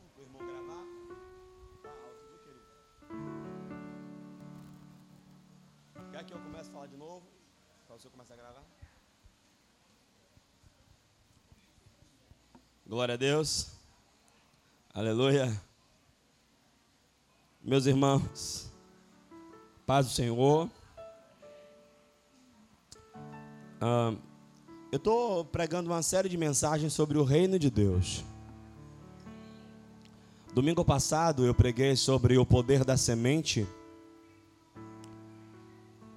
novo para o irmão gravar. Tá alto, viu, querido? Quer que eu comece a falar de novo? Para você começar a gravar? Glória a Deus. Aleluia. Meus irmãos, paz do Senhor. Ah, eu estou pregando uma série de mensagens sobre o reino de Deus. Domingo passado eu preguei sobre o poder da semente.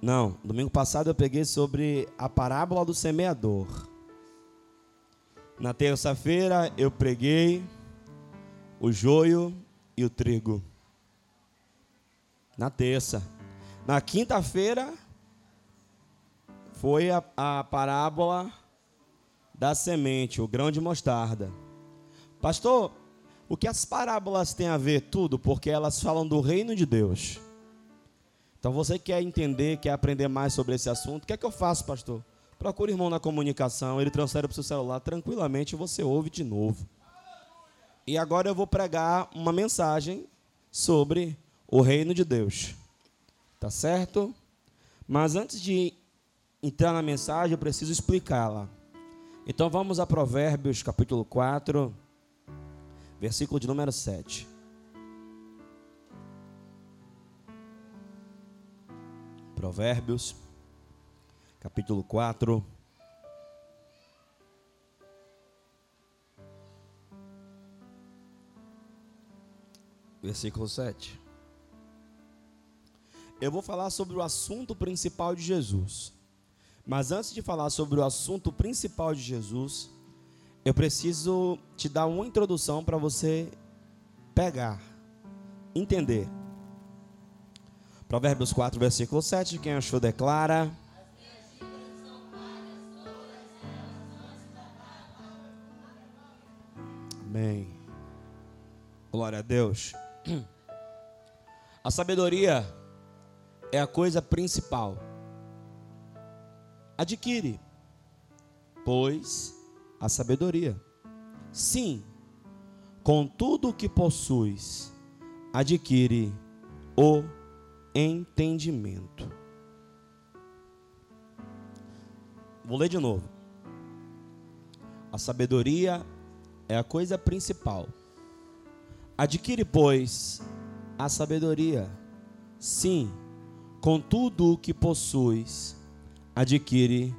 Não, domingo passado eu preguei sobre a parábola do semeador. Na terça-feira eu preguei o joio e o trigo. Na terça. Na quinta-feira foi a, a parábola da semente, o grão de mostarda. Pastor, o que as parábolas têm a ver? Tudo, porque elas falam do reino de Deus. Então você quer entender, quer aprender mais sobre esse assunto, o que é que eu faço, pastor? Procure o irmão na comunicação, ele transfere para o seu celular tranquilamente você ouve de novo. E agora eu vou pregar uma mensagem sobre o reino de Deus. Tá certo? Mas antes de entrar na mensagem, eu preciso explicá-la. Então vamos a Provérbios capítulo 4, versículo de número 7. Provérbios capítulo 4. Versículo 7. Eu vou falar sobre o assunto principal de Jesus. Mas antes de falar sobre o assunto principal de Jesus, eu preciso te dar uma introdução para você pegar, entender. Provérbios 4, versículo 7. Quem achou, declara. Amém. Glória a Deus. A sabedoria é a coisa principal. Adquire, pois, a sabedoria. Sim, com tudo o que possuis, adquire o entendimento. Vou ler de novo. A sabedoria é a coisa principal. Adquire, pois, a sabedoria. Sim, com tudo o que possuis, adquire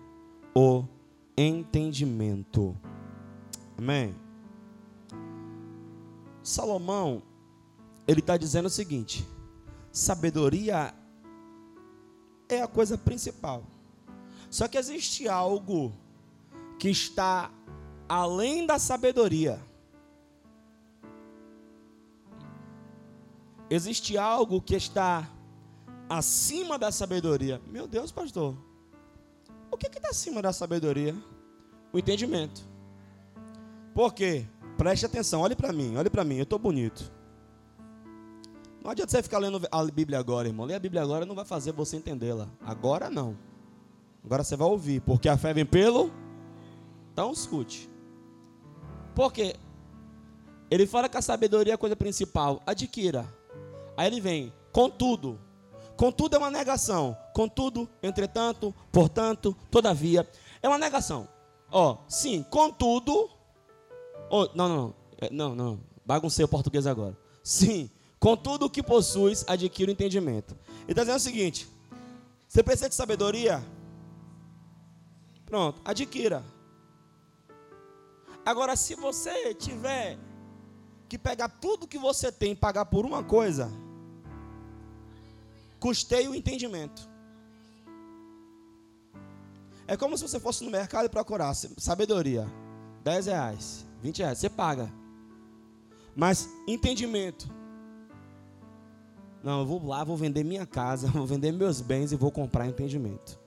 o entendimento. Amém? Salomão, ele está dizendo o seguinte: sabedoria é a coisa principal. Só que existe algo que está além da sabedoria. Existe algo que está acima da sabedoria. Meu Deus, pastor. O que está acima da sabedoria? O entendimento. Por quê? Preste atenção, olhe para mim, olhe para mim, eu estou bonito. Não adianta você ficar lendo a Bíblia agora, irmão. Ler a Bíblia agora não vai fazer você entendê-la. Agora não. Agora você vai ouvir, porque a fé vem pelo. Então escute. Porque ele fala que a sabedoria é a coisa principal. Adquira. Aí ele vem, contudo. Contudo é uma negação. Contudo, entretanto, portanto, todavia. É uma negação. Ó, sim, contudo. Oh, não, não, não. É, não, não. Baguncei o português agora. Sim, com tudo o que possuis, adquire o entendimento. Ele está dizendo o seguinte: você precisa de sabedoria? Pronto, adquira. Agora, se você tiver que pegar tudo que você tem e pagar por uma coisa, custeie o entendimento. É como se você fosse no mercado e procurasse sabedoria. 10 reais, 20 reais, você paga. Mas entendimento. Não, eu vou lá, vou vender minha casa, vou vender meus bens e vou comprar entendimento.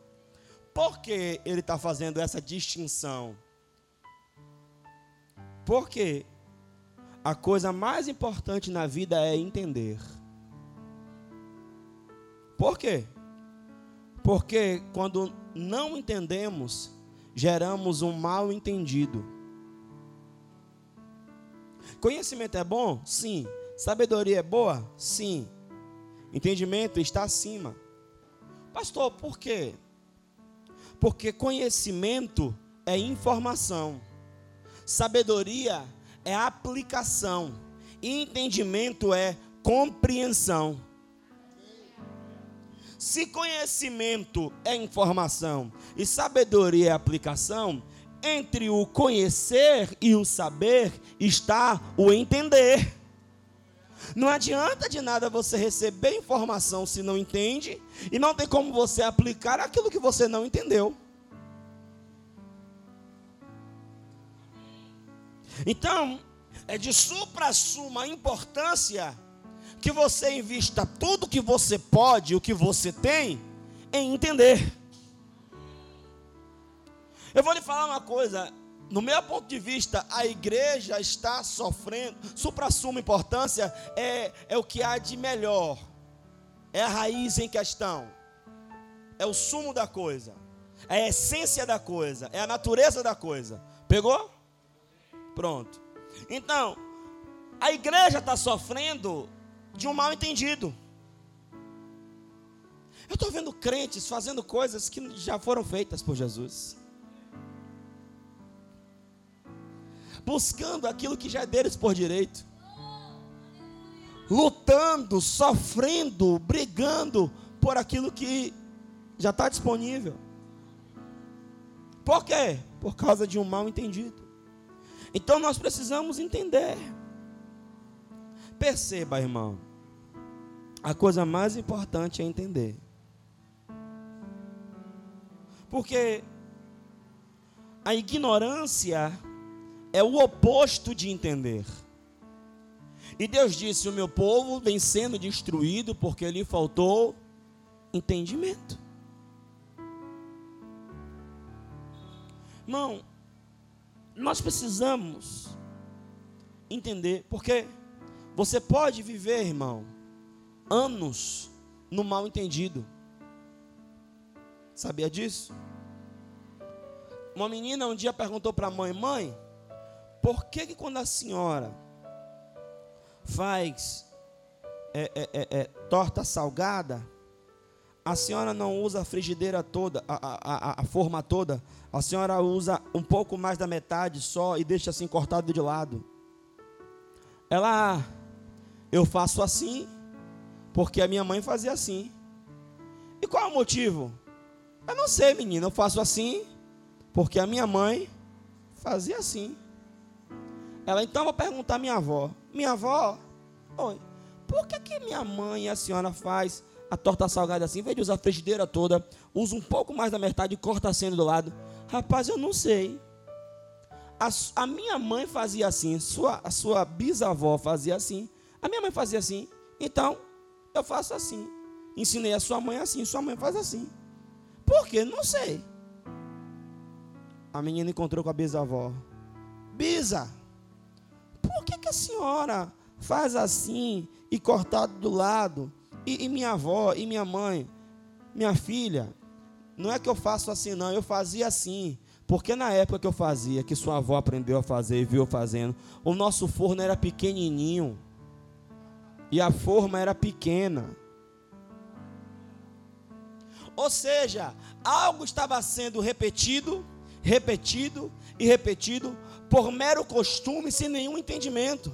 Por que ele está fazendo essa distinção? Porque a coisa mais importante na vida é entender. Por quê? Porque quando não entendemos, geramos um mal entendido. Conhecimento é bom? Sim. Sabedoria é boa? Sim. Entendimento está acima. Pastor, por quê? Porque conhecimento é informação, sabedoria é aplicação, e entendimento é compreensão. Se conhecimento é informação e sabedoria é aplicação, entre o conhecer e o saber está o entender. Não adianta de nada você receber informação se não entende, e não tem como você aplicar aquilo que você não entendeu. Então, é de supra-suma importância que você invista tudo que você pode, o que você tem, em entender. Eu vou lhe falar uma coisa, no meu ponto de vista, a igreja está sofrendo, supra-suma importância é, é o que há de melhor, é a raiz em questão, é o sumo da coisa, é a essência da coisa, é a natureza da coisa. Pegou? Pronto. Então, a igreja está sofrendo de um mal entendido. Eu estou vendo crentes fazendo coisas que já foram feitas por Jesus. buscando aquilo que já é deles por direito, lutando, sofrendo, brigando por aquilo que já está disponível. Por quê? Por causa de um mal entendido. Então nós precisamos entender. Perceba, irmão, a coisa mais importante é entender. Porque a ignorância é o oposto de entender. E Deus disse: O meu povo vem sendo destruído porque lhe faltou entendimento. Irmão, nós precisamos entender, porque você pode viver, irmão, anos no mal entendido. Sabia disso? Uma menina um dia perguntou para a mãe: Mãe, por que, que quando a senhora faz é, é, é, é, torta salgada, a senhora não usa a frigideira toda, a, a, a, a, forma toda, a senhora usa um pouco mais da metade só e deixa assim cortado de lado. Ela, eu faço assim, porque a minha mãe fazia assim. E qual é o motivo? Eu não sei, menina, eu faço assim, porque a minha mãe fazia assim. Ela, então vou perguntar à minha avó. Minha avó, oi, por que, que minha mãe e a senhora faz a torta salgada assim? Em vez de usar a frigideira toda, usa um pouco mais da metade e corta assim do lado. Rapaz, eu não sei. A, a minha mãe fazia assim, sua, a sua bisavó fazia assim, a minha mãe fazia assim. Então, eu faço assim. Ensinei a sua mãe assim, sua mãe faz assim. Por quê? Não sei. A menina encontrou com a bisavó. Bisa, por que, que a senhora faz assim e cortado do lado? E, e minha avó e minha mãe, minha filha, não é que eu faço assim, não, eu fazia assim. Porque na época que eu fazia, que sua avó aprendeu a fazer e viu fazendo, o nosso forno era pequenininho. E a forma era pequena. Ou seja, algo estava sendo repetido, repetido e repetido por mero costume, sem nenhum entendimento.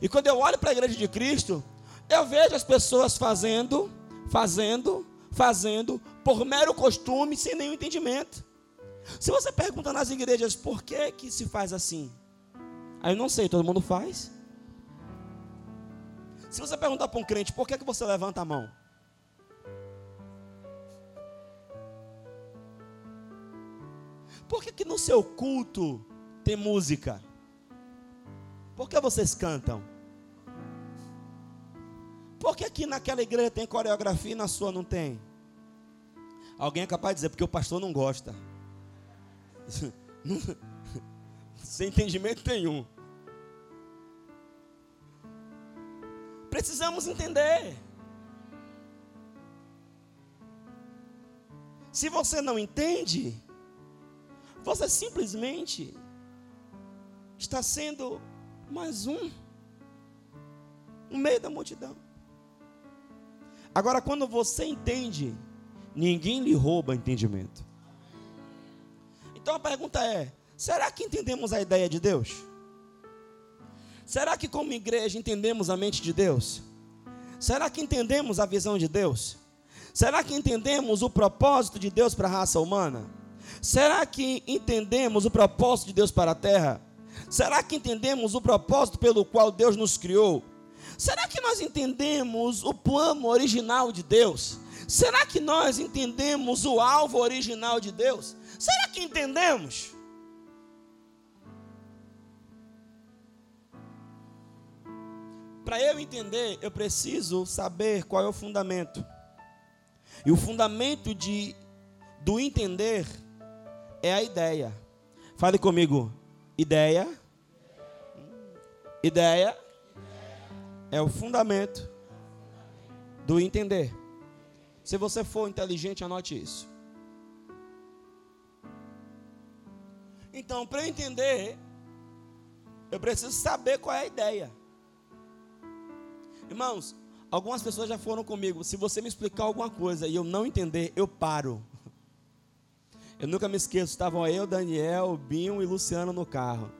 E quando eu olho para a igreja de Cristo, eu vejo as pessoas fazendo, fazendo, fazendo, por mero costume, sem nenhum entendimento. Se você pergunta nas igrejas por que, que se faz assim, aí eu não sei, todo mundo faz. Se você perguntar para um crente por que, que você levanta a mão, por que, que no seu culto tem música? Por que vocês cantam? Por que aqui naquela igreja tem coreografia e na sua não tem? Alguém é capaz de dizer, porque o pastor não gosta. Sem entendimento nenhum. Precisamos entender. Se você não entende, você simplesmente está sendo mais um. No meio da multidão. Agora, quando você entende, ninguém lhe rouba entendimento. Então a pergunta é: será que entendemos a ideia de Deus? Será que, como igreja, entendemos a mente de Deus? Será que entendemos a visão de Deus? Será que entendemos o propósito de Deus para a raça humana? Será que entendemos o propósito de Deus para a terra? Será que entendemos o propósito pelo qual Deus nos criou? Será que nós entendemos o plano original de Deus? Será que nós entendemos o alvo original de Deus? Será que entendemos? Para eu entender, eu preciso saber qual é o fundamento. E o fundamento de, do entender é a ideia. Fale comigo. Ideia. Ideia é o fundamento do entender. Se você for inteligente, anote isso. Então, para eu entender, eu preciso saber qual é a ideia. Irmãos, algumas pessoas já foram comigo. Se você me explicar alguma coisa e eu não entender, eu paro. Eu nunca me esqueço, estavam eu, Daniel, Binho e Luciano no carro.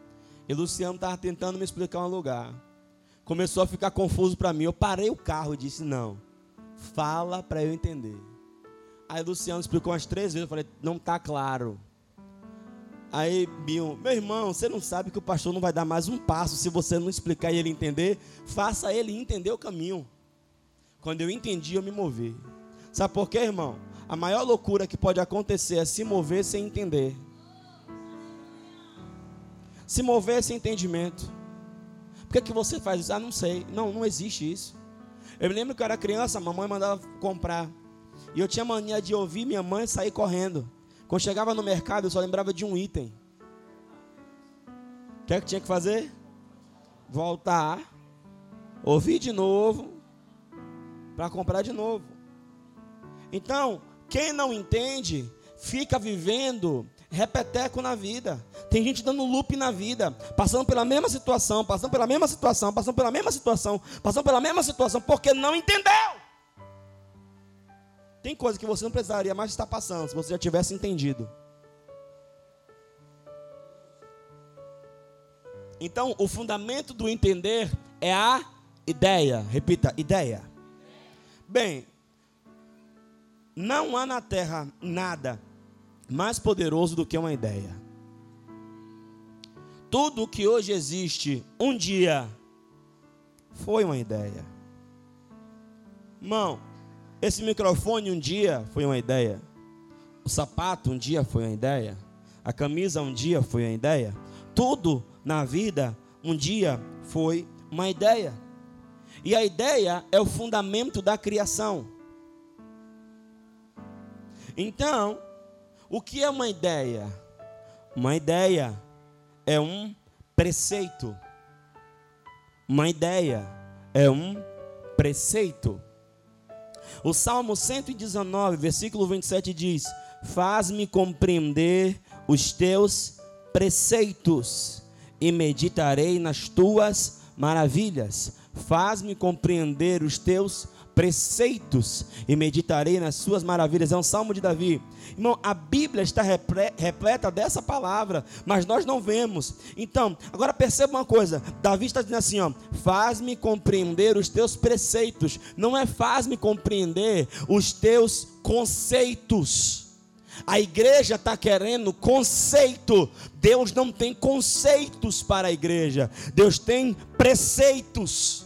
E Luciano estava tentando me explicar um lugar. Começou a ficar confuso para mim. Eu parei o carro e disse: Não, fala para eu entender. Aí Luciano explicou umas três vezes. Eu falei: Não está claro. Aí Binho, meu irmão, você não sabe que o pastor não vai dar mais um passo se você não explicar e ele entender? Faça ele entender o caminho. Quando eu entendi, eu me movi. Sabe por quê, irmão? A maior loucura que pode acontecer é se mover sem entender. Se mover sem entendimento. Por que, que você faz isso? Ah, não sei. Não, não existe isso. Eu me lembro que eu era criança, a mamãe mandava comprar. E eu tinha mania de ouvir minha mãe sair correndo. Quando chegava no mercado, eu só lembrava de um item. O que é que tinha que fazer? Voltar, ouvir de novo, para comprar de novo. Então, quem não entende, fica vivendo repeteco na vida. Tem gente dando loop na vida, passando pela mesma situação, passando pela mesma situação, passando pela mesma situação, passando pela mesma situação, porque não entendeu. Tem coisa que você não precisaria mais estar passando se você já tivesse entendido. Então, o fundamento do entender é a ideia. Repita, ideia. Bem, não há na terra nada mais poderoso do que uma ideia. Tudo o que hoje existe, um dia foi uma ideia. Irmão, esse microfone um dia foi uma ideia. O sapato um dia foi uma ideia. A camisa um dia foi uma ideia. Tudo na vida um dia foi uma ideia. E a ideia é o fundamento da criação. Então, o que é uma ideia? Uma ideia é um preceito. Uma ideia é um preceito. O Salmo 119, versículo 27 diz: Faz-me compreender os teus preceitos e meditarei nas tuas maravilhas. Faz-me compreender os teus preceitos e meditarei nas suas maravilhas. É um salmo de Davi. Irmão, a Bíblia está repleta dessa palavra, mas nós não vemos. Então, agora perceba uma coisa: Davi está dizendo assim: ó, faz-me compreender os teus preceitos, não é faz-me compreender os teus conceitos. A igreja está querendo conceito. Deus não tem conceitos para a igreja. Deus tem preceitos.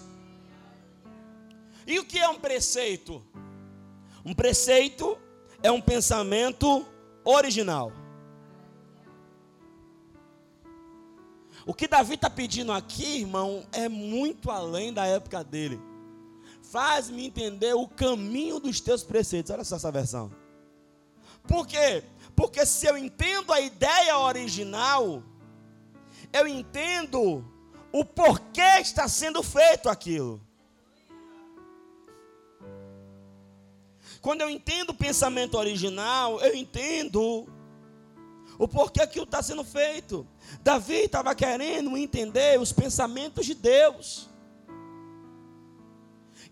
E o que é um preceito? Um preceito é um pensamento original. O que Davi está pedindo aqui, irmão, é muito além da época dele. Faz-me entender o caminho dos teus preceitos. Olha só essa versão. Por quê? Porque se eu entendo a ideia original, eu entendo o porquê está sendo feito aquilo. Quando eu entendo o pensamento original, eu entendo O porquê aquilo está sendo feito. Davi estava querendo entender os pensamentos de Deus.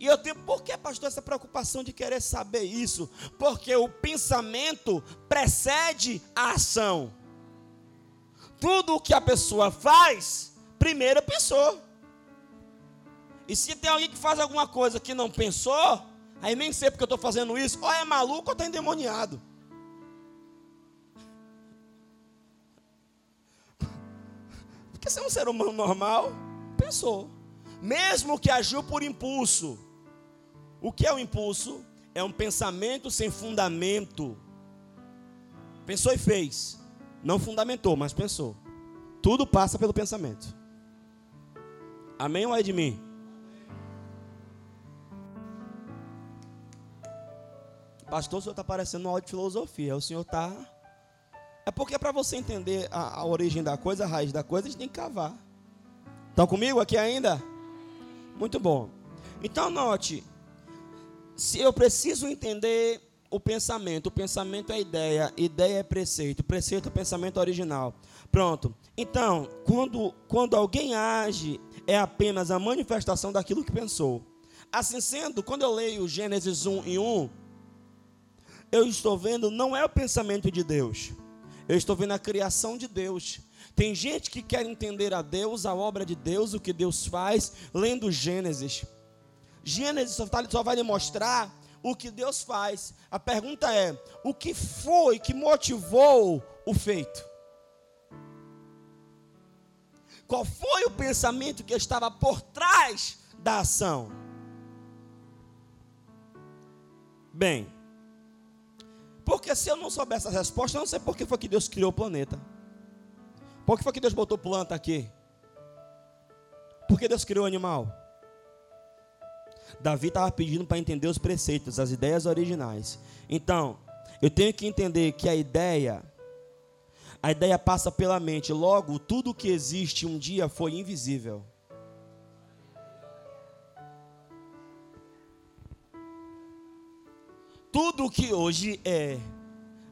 E eu tenho, por que, pastor, essa preocupação de querer saber isso? Porque o pensamento precede a ação. Tudo o que a pessoa faz, primeiro pensou. E se tem alguém que faz alguma coisa que não pensou, aí nem sei porque eu estou fazendo isso, ou é maluco ou está endemoniado. Porque se é um ser humano normal, pensou. Mesmo que agiu por impulso. O que é o impulso? É um pensamento sem fundamento. Pensou e fez. Não fundamentou, mas pensou. Tudo passa pelo pensamento. Amém ou é de mim? Pastor, o senhor está parecendo uma aula de filosofia. O senhor está é porque para você entender a, a, origem da coisa, a raiz da coisa, a gente tem que cavar. Estão comigo aqui ainda? Muito bom. Então note, se eu preciso entender o pensamento, o pensamento é ideia, ideia é preceito, preceito é pensamento original. Pronto. Então, quando, quando alguém age, é apenas a manifestação daquilo que pensou. Assim sendo, quando eu leio Gênesis 1 e 1, eu estou vendo não é o pensamento de Deus eu estou vendo a criação de Deus. Tem gente que quer entender a Deus, a obra de Deus, o que Deus faz, lendo Gênesis. Gênesis só, tá, vai lhe mostrar o que Deus faz. A pergunta é: o que foi que motivou o feito? Qual foi o pensamento que estava por trás da ação? Bem, porque se eu não souber essa resposta, eu não sei por que foi que Deus criou o planeta. Por que foi que Deus botou planta aqui? Por que Deus criou o animal? Davi estava pedindo para entender os preceitos, as ideias originais. Então, eu tenho que entender que a ideia, a ideia passa pela mente. Logo, tudo que existe um dia foi invisível. Tudo que hoje é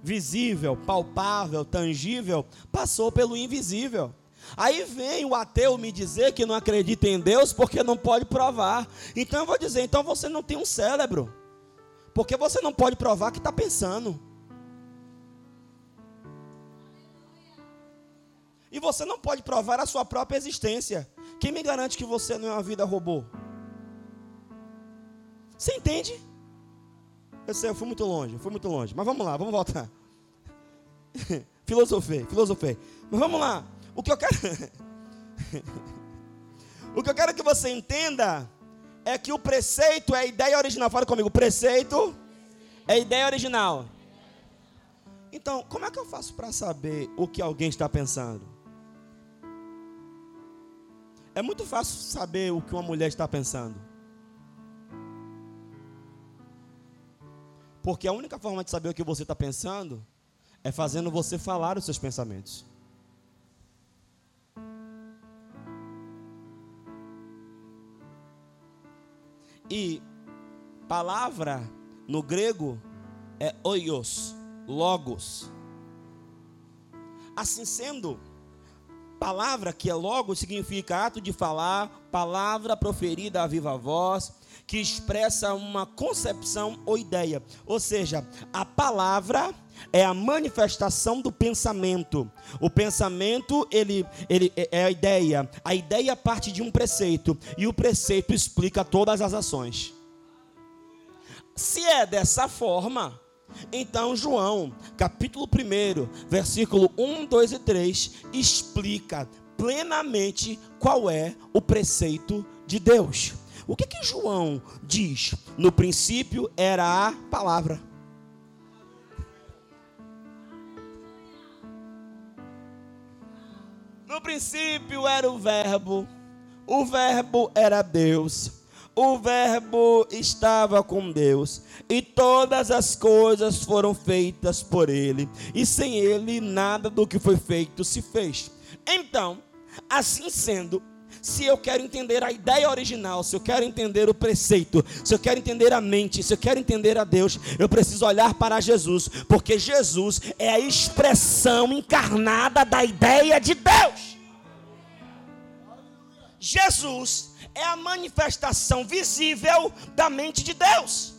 visível, palpável, tangível, passou pelo invisível. Aí vem o ateu me dizer que não acredita em Deus porque não pode provar. Então eu vou dizer: então você não tem um cérebro, porque você não pode provar que está pensando. E você não pode provar a sua própria existência. Quem me garante que você não é uma vida robô? Você entende? Eu sei, eu fui muito longe, fui muito longe. Mas vamos lá, vamos voltar. filosofei, filosofei. Mas vamos lá. O que eu quero. o que eu quero que você entenda é que o preceito é a ideia original. Fala comigo, preceito é a ideia original. Então, como é que eu faço para saber o que alguém está pensando? É muito fácil saber o que uma mulher está pensando. Porque a única forma de saber o que você está pensando é fazendo você falar os seus pensamentos. E palavra no grego é oios, logos. Assim sendo, palavra que é logos significa ato de falar, palavra proferida a viva voz, que expressa uma concepção ou ideia. Ou seja, a palavra é a manifestação do pensamento. O pensamento, ele, ele é a ideia. A ideia parte de um preceito e o preceito explica todas as ações. Se é dessa forma, então João, capítulo 1, versículo 1, 2 e 3, explica plenamente qual é o preceito de Deus. O que que João diz? No princípio era a palavra. No princípio era o Verbo, o Verbo era Deus, o Verbo estava com Deus, e todas as coisas foram feitas por Ele, e sem Ele nada do que foi feito se fez. Então, assim sendo, se eu quero entender a ideia original, se eu quero entender o preceito, se eu quero entender a mente, se eu quero entender a Deus, eu preciso olhar para Jesus, porque Jesus é a expressão encarnada da ideia de Deus. Jesus é a manifestação visível da mente de Deus.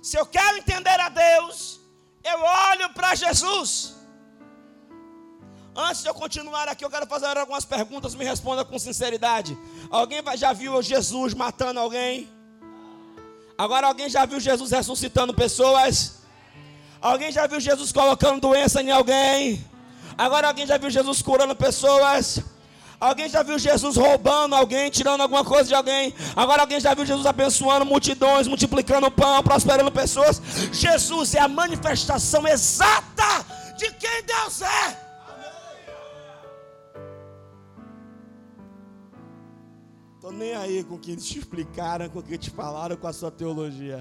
Se eu quero entender a Deus, eu olho para Jesus. Antes de eu continuar aqui, eu quero fazer algumas perguntas, me responda com sinceridade. Alguém já viu Jesus matando alguém? Agora alguém já viu Jesus ressuscitando pessoas? Alguém já viu Jesus colocando doença em alguém? Agora alguém já viu Jesus curando pessoas? Alguém já viu Jesus roubando alguém, tirando alguma coisa de alguém? Agora alguém já viu Jesus abençoando multidões, multiplicando pão, prosperando pessoas? Jesus é a manifestação exata de quem Deus é. Nem aí com o que te explicaram, com o que te falaram, com a sua teologia.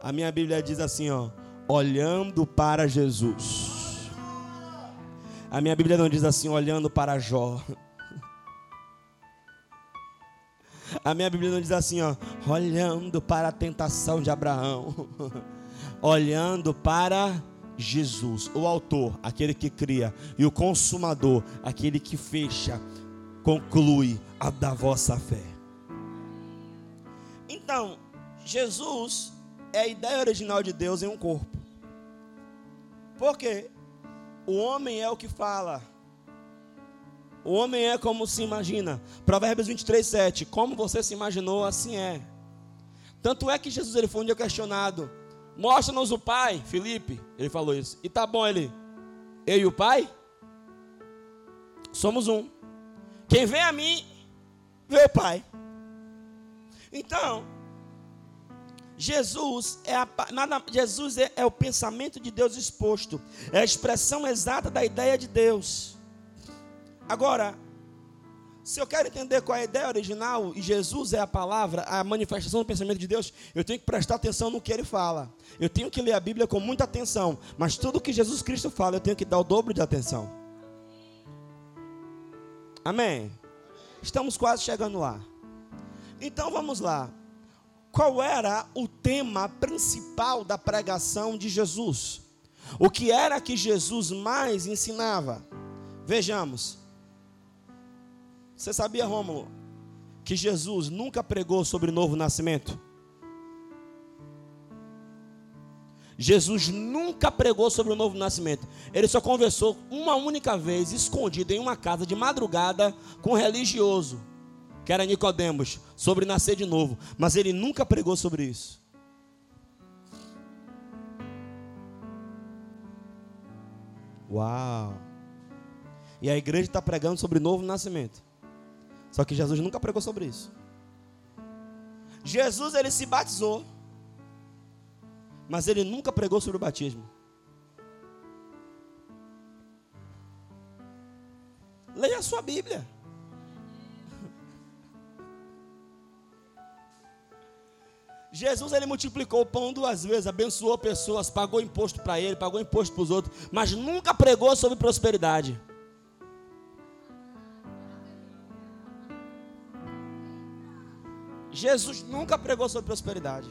A minha Bíblia diz assim, ó, olhando para Jesus. A minha Bíblia não diz assim, olhando para Jó. A minha Bíblia não diz assim, ó, olhando para a tentação de Abraão. olhando para Jesus, o autor, aquele que cria, e o consumador, aquele que fecha conclui a da vossa fé. Então, Jesus é a ideia original de Deus em um corpo. Por quê? O homem é o que fala. O homem é como se imagina. Provérbios 23, 7. Como você se imaginou, assim é. Tanto é que Jesus ele foi um dia questionado. Mostra-nos o Pai, Felipe. Ele falou isso. E tá bom ele. Eu e o Pai? Somos um. Quem vem a mim, vê o Pai. Então, Jesus é, a, nada, Jesus é, é o pensamento de Deus exposto, é a expressão exata da ideia de Deus. Agora, se eu quero entender qual é a ideia original e Jesus é a palavra, a manifestação do pensamento de Deus, eu tenho que prestar atenção no que ele fala. Eu tenho que ler a Bíblia com muita atenção, mas tudo que Jesus Cristo fala, eu tenho que dar o dobro de atenção. Amém? Estamos quase chegando lá. Então vamos lá. Qual era o tema principal da pregação de Jesus? O que era que Jesus mais ensinava? Vejamos. Você sabia, Rômulo, que Jesus nunca pregou sobre novo nascimento? Jesus nunca pregou sobre o novo nascimento. Ele só conversou uma única vez, escondido em uma casa de madrugada, com um religioso, que era Nicodemos, sobre nascer de novo. Mas ele nunca pregou sobre isso. Uau! E a igreja está pregando sobre novo nascimento. Só que Jesus nunca pregou sobre isso. Jesus ele se batizou mas ele nunca pregou sobre o batismo. Leia a sua Bíblia. Jesus ele multiplicou o pão duas vezes, abençoou pessoas, pagou imposto para ele, pagou imposto para os outros, mas nunca pregou sobre prosperidade. Jesus nunca pregou sobre prosperidade.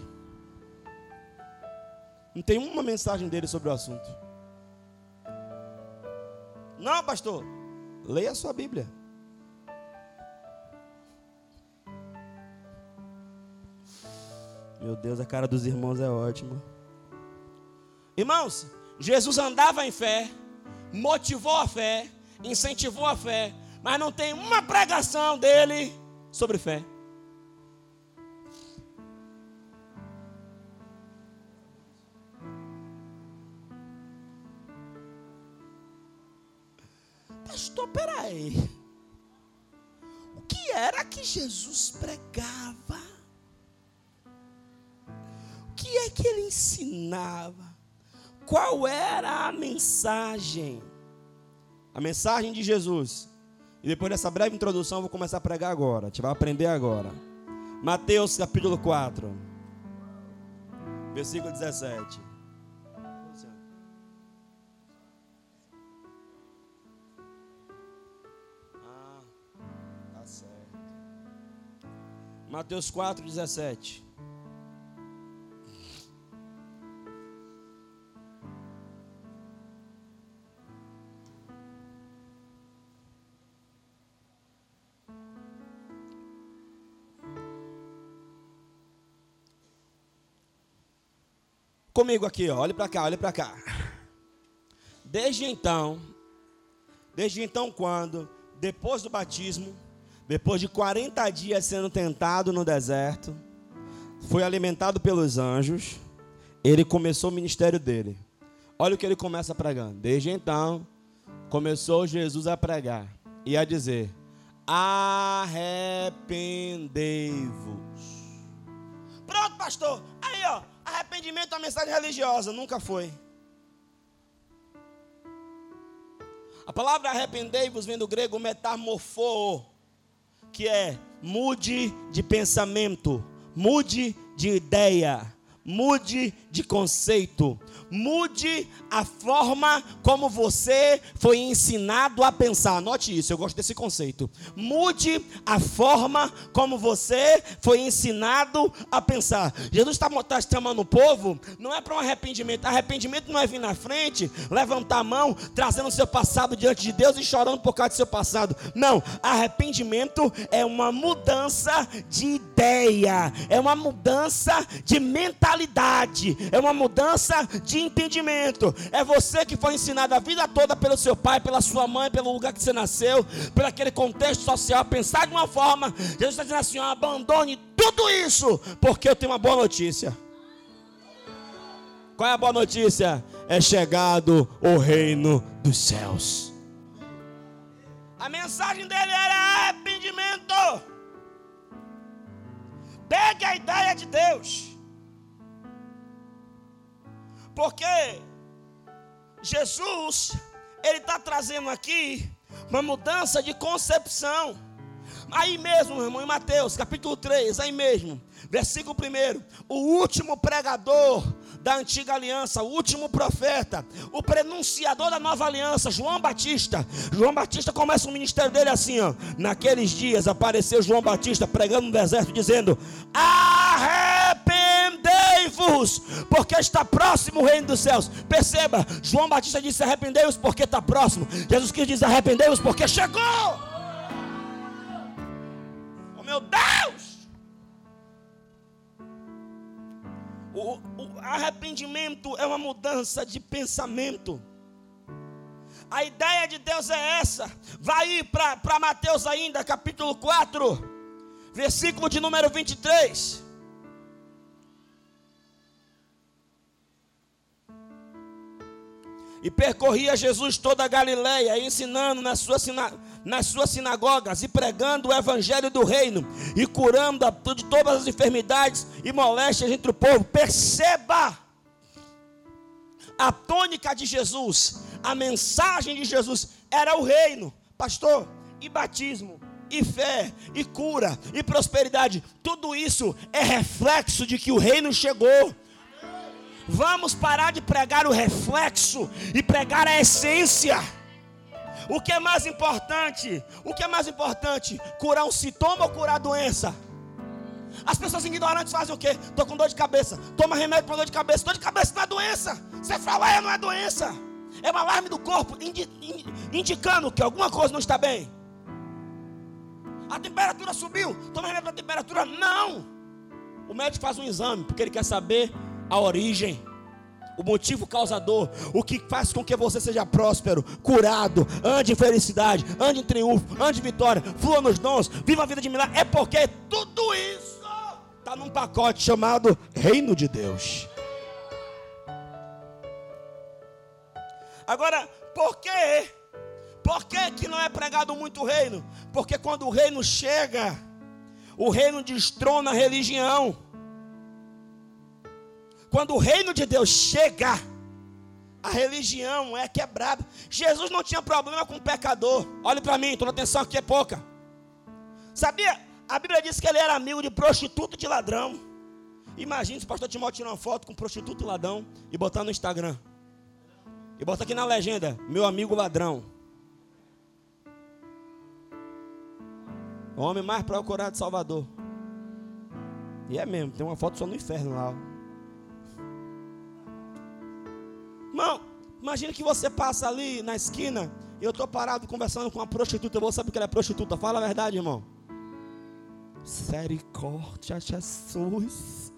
Não tem uma mensagem dele sobre o assunto. Não, pastor. Leia a sua Bíblia. Meu Deus, a cara dos irmãos é ótima. Irmãos, Jesus andava em fé, motivou a fé, incentivou a fé, mas não tem uma pregação dele sobre fé. Jesus pregava? O que é que ele ensinava? Qual era a mensagem? A mensagem de Jesus. E depois dessa breve introdução, eu vou começar a pregar agora. A gente vai aprender agora. Mateus capítulo 4, versículo 17. Mateus 4, 17. Comigo aqui, olhe para cá, olhe para cá. Desde então, desde então quando, depois do batismo, depois de 40 dias sendo tentado no deserto, foi alimentado pelos anjos, ele começou o ministério dele. Olha o que ele começa pregando. Desde então, começou Jesus a pregar e a dizer: Arrependei-vos. Pronto, pastor. Aí, ó, arrependimento é uma mensagem religiosa, nunca foi. A palavra arrependei-vos vem do grego metamorfo, que é mude de pensamento, mude de ideia, mude de conceito, mude a forma como você foi ensinado a pensar. Anote isso, eu gosto desse conceito. Mude a forma como você foi ensinado a pensar. Jesus está tá chamando o povo, não é para um arrependimento. Arrependimento não é vir na frente, levantar a mão, trazendo o seu passado diante de Deus e chorando por causa do seu passado. Não, arrependimento é uma mudança de ideia, é uma mudança de mentalidade, é uma mudança de entendimento. É você que foi ensinado a vida toda pelo seu pai, pela sua mãe, pelo lugar que você nasceu, pelo aquele contexto social, pensar de uma forma. Jesus está dizendo assim: ó, abandone tudo isso, porque eu tenho uma boa notícia. Qual é a boa notícia? É chegado o reino dos céus. A mensagem dele era arrependimento. Pegue a ideia de Deus. Porque Jesus, Ele está trazendo aqui uma mudança de concepção. Aí mesmo, irmão, em Mateus capítulo 3, aí mesmo, versículo 1: o último pregador da antiga aliança, o último profeta, o prenunciador da nova aliança, João Batista. João Batista começa o ministério dele assim, ó. Naqueles dias apareceu João Batista pregando no deserto, dizendo: Arrependei-vos, porque está próximo o reino dos céus. Perceba, João Batista disse: Arrependei-vos, porque está próximo. Jesus quis dizer: Arrependei-vos, porque chegou. Oh meu Deus! O, o arrependimento é uma mudança de pensamento. A ideia de Deus é essa. Vai para Mateus ainda, capítulo 4, versículo de número 23. E percorria Jesus toda a Galileia, ensinando nas suas, nas suas sinagogas e pregando o evangelho do reino e curando de todas as enfermidades e moléstias entre o povo. Perceba a tônica de Jesus, a mensagem de Jesus era o reino, pastor, e batismo e fé, e cura, e prosperidade, tudo isso é reflexo de que o reino chegou. Vamos parar de pregar o reflexo e pregar a essência. O que é mais importante? O que é mais importante? Curar um sintoma ou curar a doença? As pessoas ignorantes fazem o quê? Estou com dor de cabeça. Toma remédio para dor de cabeça. Dor de cabeça não é doença. Fala, é, não é doença. É um alarme do corpo indi indicando que alguma coisa não está bem. A temperatura subiu. Toma remédio para a temperatura. Não. O médico faz um exame porque ele quer saber a origem, o motivo causador, o que faz com que você seja próspero, curado, ande em felicidade, ande em triunfo, ande em vitória, flua nos dons, viva a vida de milagre, é porque tudo isso está num pacote chamado Reino de Deus. Agora, por quê? Por que, que não é pregado muito o reino? Porque quando o reino chega, o reino destrona a religião. Quando o reino de Deus chega, a religião é quebrada. Jesus não tinha problema com o pecador. Olhe para mim, toda atenção aqui é pouca. Sabia? A Bíblia diz que ele era amigo de prostituto e de ladrão. Imagine se o pastor Timóteo tirar uma foto com prostituto e ladrão e botar no Instagram. E botar aqui na legenda, meu amigo ladrão. O homem mais procurado de Salvador. E é mesmo, tem uma foto só no inferno lá. Irmão, imagina que você passa ali na esquina e eu estou parado conversando com uma prostituta. Eu vou saber que ela é prostituta. Fala a verdade, irmão. Misericórdia, Jesus.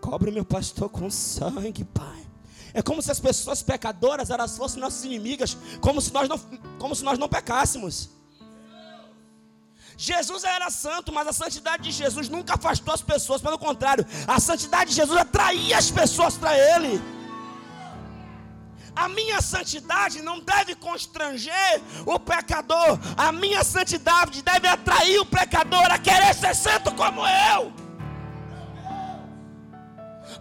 Cobre meu pastor com sangue, Pai. É como se as pessoas pecadoras elas fossem nossas inimigas, como se nós não, como se nós não pecássemos. Jesus era santo, mas a santidade de Jesus nunca afastou as pessoas, pelo contrário, a santidade de Jesus atraía as pessoas para Ele. A minha santidade não deve constranger o pecador, a minha santidade deve atrair o pecador a querer ser santo como eu.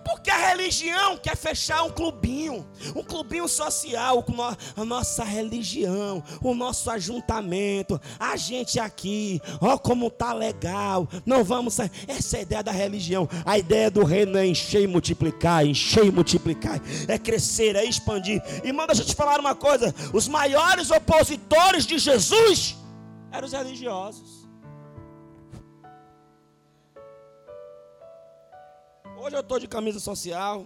Porque a religião quer fechar um clubinho, um clubinho social, a nossa religião, o nosso ajuntamento, a gente aqui, ó como tá legal, não vamos. Essa é a ideia da religião. A ideia do reino é encher e multiplicar, encher e multiplicar, é crescer, é expandir. E manda eu te falar uma coisa: os maiores opositores de Jesus eram os religiosos. Hoje eu estou de camisa social,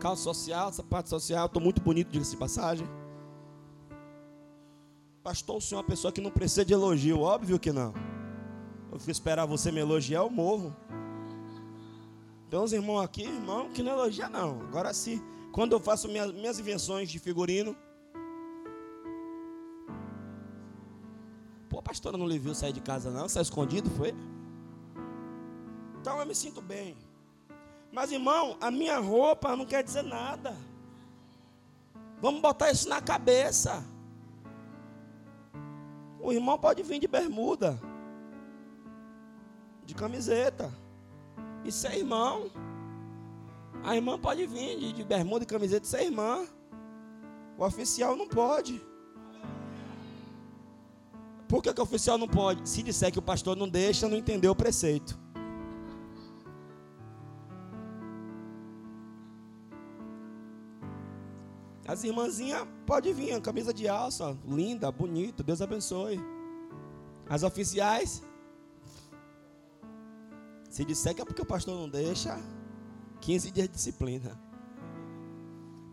calça social, sapato social, estou muito bonito, diga-se de passagem. Pastor, o senhor é uma pessoa que não precisa de elogio, óbvio que não. Eu fico esperar você me elogiar, eu morro. Tem uns irmãos aqui, irmão, que não elogia não. Agora sim, quando eu faço minhas, minhas invenções de figurino, Pô, a pastora não lhe viu sair de casa não, saiu escondido, foi? Então eu me sinto bem. Mas irmão, a minha roupa não quer dizer nada. Vamos botar isso na cabeça. O irmão pode vir de bermuda, de camiseta, e ser irmão. A irmã pode vir de, de bermuda e camiseta e ser irmã. O oficial não pode. Por que, que o oficial não pode? Se disser que o pastor não deixa, não entendeu o preceito. As irmãzinhas, pode vir, camisa de alça, linda, bonita, Deus abençoe. As oficiais, se disser que é porque o pastor não deixa, 15 dias de disciplina.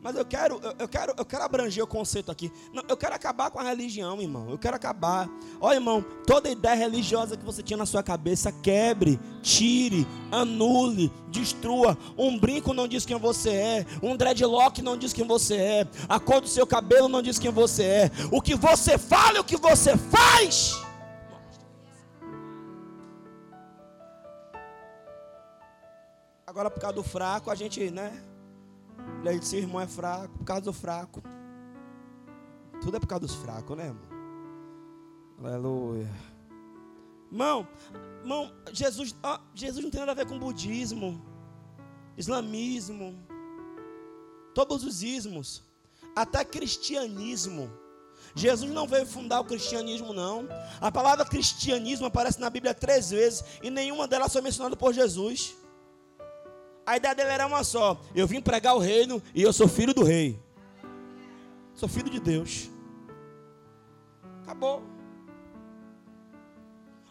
Mas eu quero, eu, quero, eu quero abranger o conceito aqui. Não, eu quero acabar com a religião, irmão. Eu quero acabar. Olha, irmão, toda ideia religiosa que você tinha na sua cabeça, quebre, tire, anule, destrua. Um brinco não diz quem você é. Um dreadlock não diz quem você é. A cor do seu cabelo não diz quem você é. O que você fala o que você faz. Agora, por causa do fraco, a gente, né? Ele disse: seu irmão é fraco por causa do fraco. Tudo é por causa dos fracos, né, irmão? Aleluia. Irmão, irmão Jesus, Jesus não tem nada a ver com budismo, islamismo, todos os ismos, até cristianismo. Jesus não veio fundar o cristianismo, não. A palavra cristianismo aparece na Bíblia três vezes e nenhuma delas foi mencionada por Jesus. A ideia dele era uma só: eu vim pregar o reino e eu sou filho do rei. Sou filho de Deus. Acabou.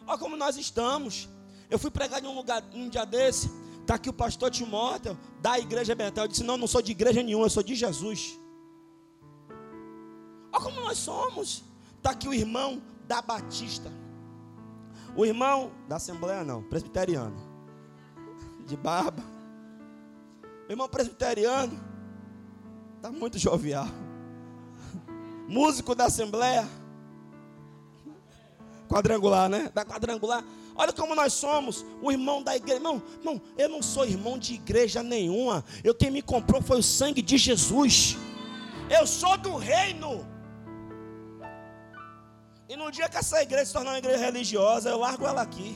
Olha como nós estamos. Eu fui pregar em um lugar, um dia desse. Está aqui o pastor Timóteo, da igreja Betel. Eu disse: Não, não sou de igreja nenhuma, eu sou de Jesus. Olha como nós somos. Está aqui o irmão da Batista. O irmão da Assembleia, não, presbiteriano. De barba. Irmão presbiteriano está muito jovial. Músico da Assembleia. Quadrangular, né? Da quadrangular. Olha como nós somos, o irmão da igreja. Irmão, irmão, eu não sou irmão de igreja nenhuma. Eu quem me comprou foi o sangue de Jesus. Eu sou do reino. E no dia que essa igreja se tornar uma igreja religiosa, eu largo ela aqui.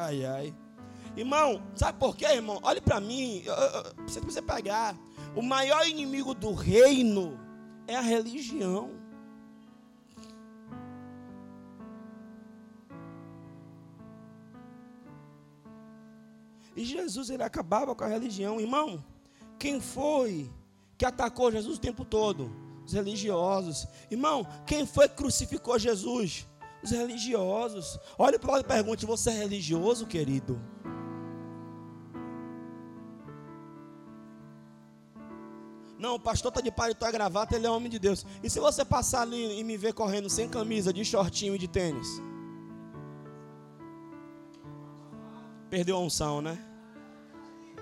Ai, ai. Irmão, sabe por quê, irmão? Olhe para mim, você precisa pegar. O maior inimigo do reino é a religião. E Jesus ele acabava com a religião, irmão. Quem foi que atacou Jesus o tempo todo? Os religiosos. Irmão, quem foi que crucificou Jesus? Os religiosos. Olha para e pergunte: você é religioso, querido? Não, o pastor está de paletó e gravata, ele é homem de Deus. E se você passar ali e me ver correndo sem camisa, de shortinho e de tênis? Perdeu a unção, né?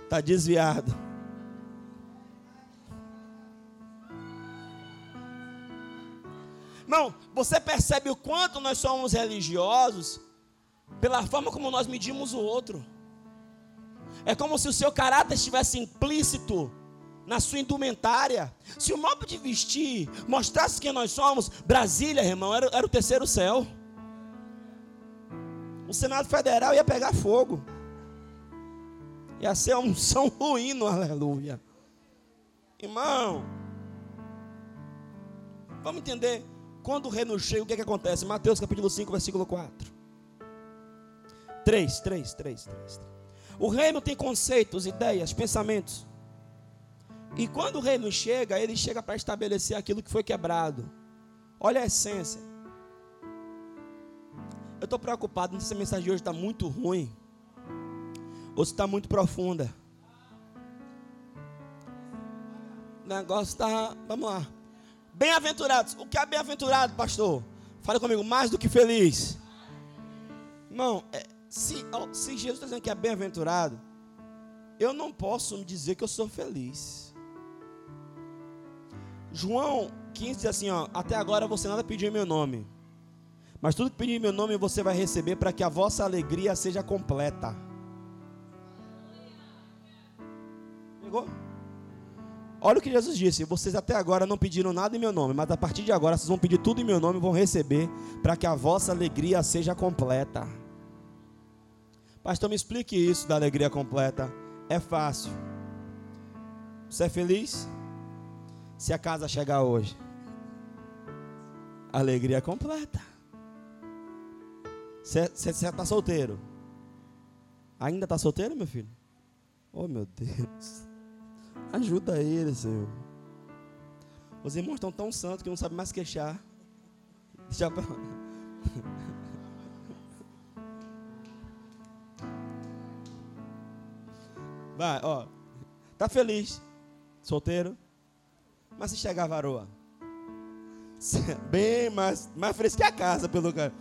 Está desviado. Não, você percebe o quanto nós somos religiosos pela forma como nós medimos o outro. É como se o seu caráter estivesse implícito na sua indumentária. Se o modo de vestir mostrasse quem nós somos, Brasília, irmão, era, era o terceiro céu. O Senado Federal ia pegar fogo. Ia ser um som ruíno, aleluia. Irmão, vamos entender. Quando o reino chega, o que, é que acontece? Mateus capítulo 5, versículo 4. 3, 3, 3, 3. O reino tem conceitos, ideias, pensamentos. E quando o reino chega, ele chega para estabelecer aquilo que foi quebrado. Olha a essência. Eu estou preocupado, se a mensagem de hoje está muito ruim ou se está muito profunda. O negócio está. Vamos lá. Bem-aventurados. O que é bem-aventurado, pastor? Fale comigo, mais do que feliz. Irmão, é, se, se Jesus está dizendo que é bem-aventurado, eu não posso me dizer que eu sou feliz. João 15 diz assim: ó, Até agora você nada pediu em meu nome, mas tudo que pedir em meu nome você vai receber para que a vossa alegria seja completa. Pegou? Olha o que Jesus disse: vocês até agora não pediram nada em meu nome, mas a partir de agora vocês vão pedir tudo em meu nome e vão receber, para que a vossa alegria seja completa. Pastor, me explique isso da alegria completa. É fácil. Você é feliz? Se a casa chegar hoje, alegria completa. Você está solteiro? Ainda está solteiro, meu filho? Oh, meu Deus. Ajuda ele, Senhor. Os irmãos estão tão santos que não sabem mais queixar. Deixa pra... Vai, ó. Tá feliz. Solteiro. Mas se chegar varoa. Bem mais, mais fresco que a casa, pelo cara.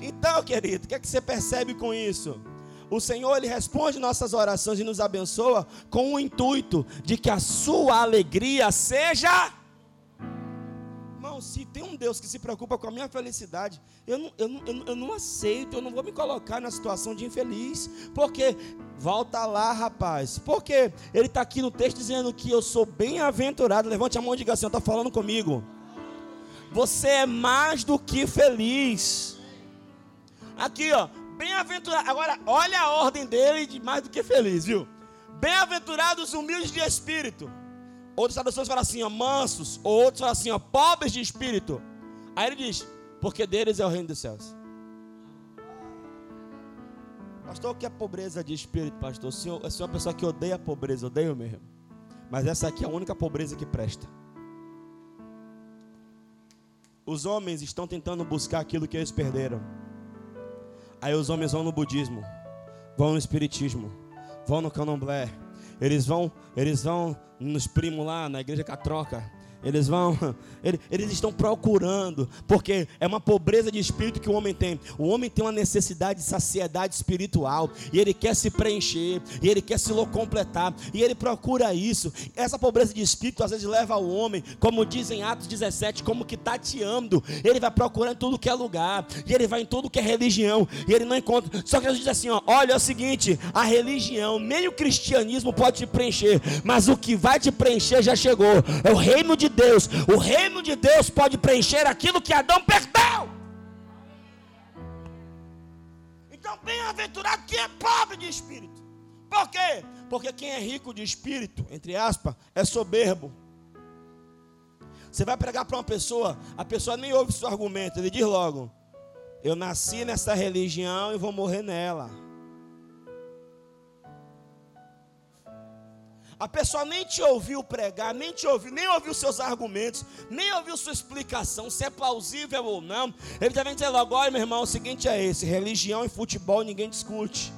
Então, querido, o que é que você percebe com isso? O Senhor ele responde nossas orações e nos abençoa com o intuito de que a sua alegria seja. Irmão, se tem um Deus que se preocupa com a minha felicidade, eu não, eu, não, eu não aceito, eu não vou me colocar na situação de infeliz, porque, volta lá, rapaz, porque ele está aqui no texto dizendo que eu sou bem-aventurado. Levante a mão e diga assim: está falando comigo. Você é mais do que feliz. Aqui, ó, Bem-aventurado. Agora, olha a ordem dele de mais do que feliz, viu? Bem-aventurados humildes de espírito. Outras traduções falam assim, ó, mansos. Outros falam assim, ó, pobres de espírito. Aí ele diz, porque deles é o reino dos céus. Pastor, o que é pobreza de espírito, pastor? O senhor, o senhor é uma pessoa que odeia a pobreza, odeio mesmo. Mas essa aqui é a única pobreza que presta. Os homens estão tentando buscar aquilo que eles perderam. Aí os homens vão no budismo, vão no espiritismo, vão no candomblé, eles vão, eles vão nos primos lá na igreja catroca, eles vão, eles estão procurando, porque é uma pobreza de espírito que o homem tem. O homem tem uma necessidade de saciedade espiritual, e ele quer se preencher, e ele quer se completar, e ele procura isso. Essa pobreza de espírito às vezes leva o homem, como diz em Atos 17, como que tateando. Ele vai procurando tudo que é lugar, e ele vai em tudo que é religião, e ele não encontra. Só que Jesus diz assim: ó, olha é o seguinte: a religião, nem o cristianismo pode te preencher, mas o que vai te preencher já chegou. É o reino de de Deus. O reino de Deus pode preencher aquilo que Adão perdeu. Então, bem-aventurado quem é pobre de espírito. Por quê? Porque quem é rico de espírito, entre aspas, é soberbo. Você vai pregar para uma pessoa, a pessoa nem ouve seu argumento, ele diz logo: Eu nasci nessa religião e vou morrer nela. A pessoa nem te ouviu pregar, nem te ouviu, nem ouviu seus argumentos, nem ouviu sua explicação, se é plausível ou não. Ele dizer logo: olha, meu irmão, o seguinte é esse: religião e futebol ninguém discute.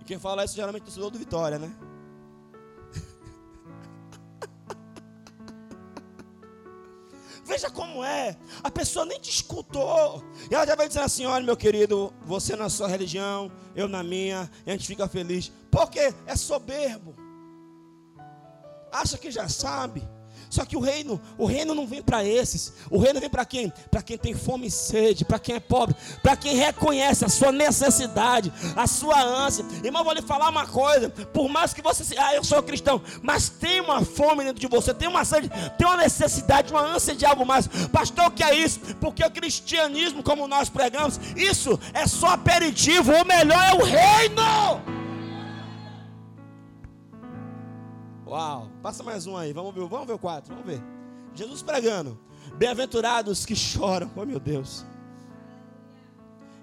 E quem fala isso geralmente é o torcedor do Vitória, né? Veja como é. A pessoa nem te escutou. E ela já vai dizer assim: olha, meu querido, você na sua religião, eu na minha, e a gente fica feliz. Porque é soberbo. Acha que já sabe. Só que o reino, o reino não vem para esses. O reino vem para quem? Para quem tem fome e sede, para quem é pobre, para quem reconhece a sua necessidade, a sua ânsia. Irmão, vou lhe falar uma coisa. Por mais que você ah, eu sou cristão, mas tem uma fome dentro de você, tem uma sede, tem uma necessidade, uma ânsia de algo mais. Pastor, o que é isso? Porque o cristianismo, como nós pregamos, isso é só aperitivo. O melhor é o reino. Uau, passa mais um aí, vamos ver, vamos ver o quatro, vamos ver. Jesus pregando. Bem-aventurados que choram, oh meu Deus.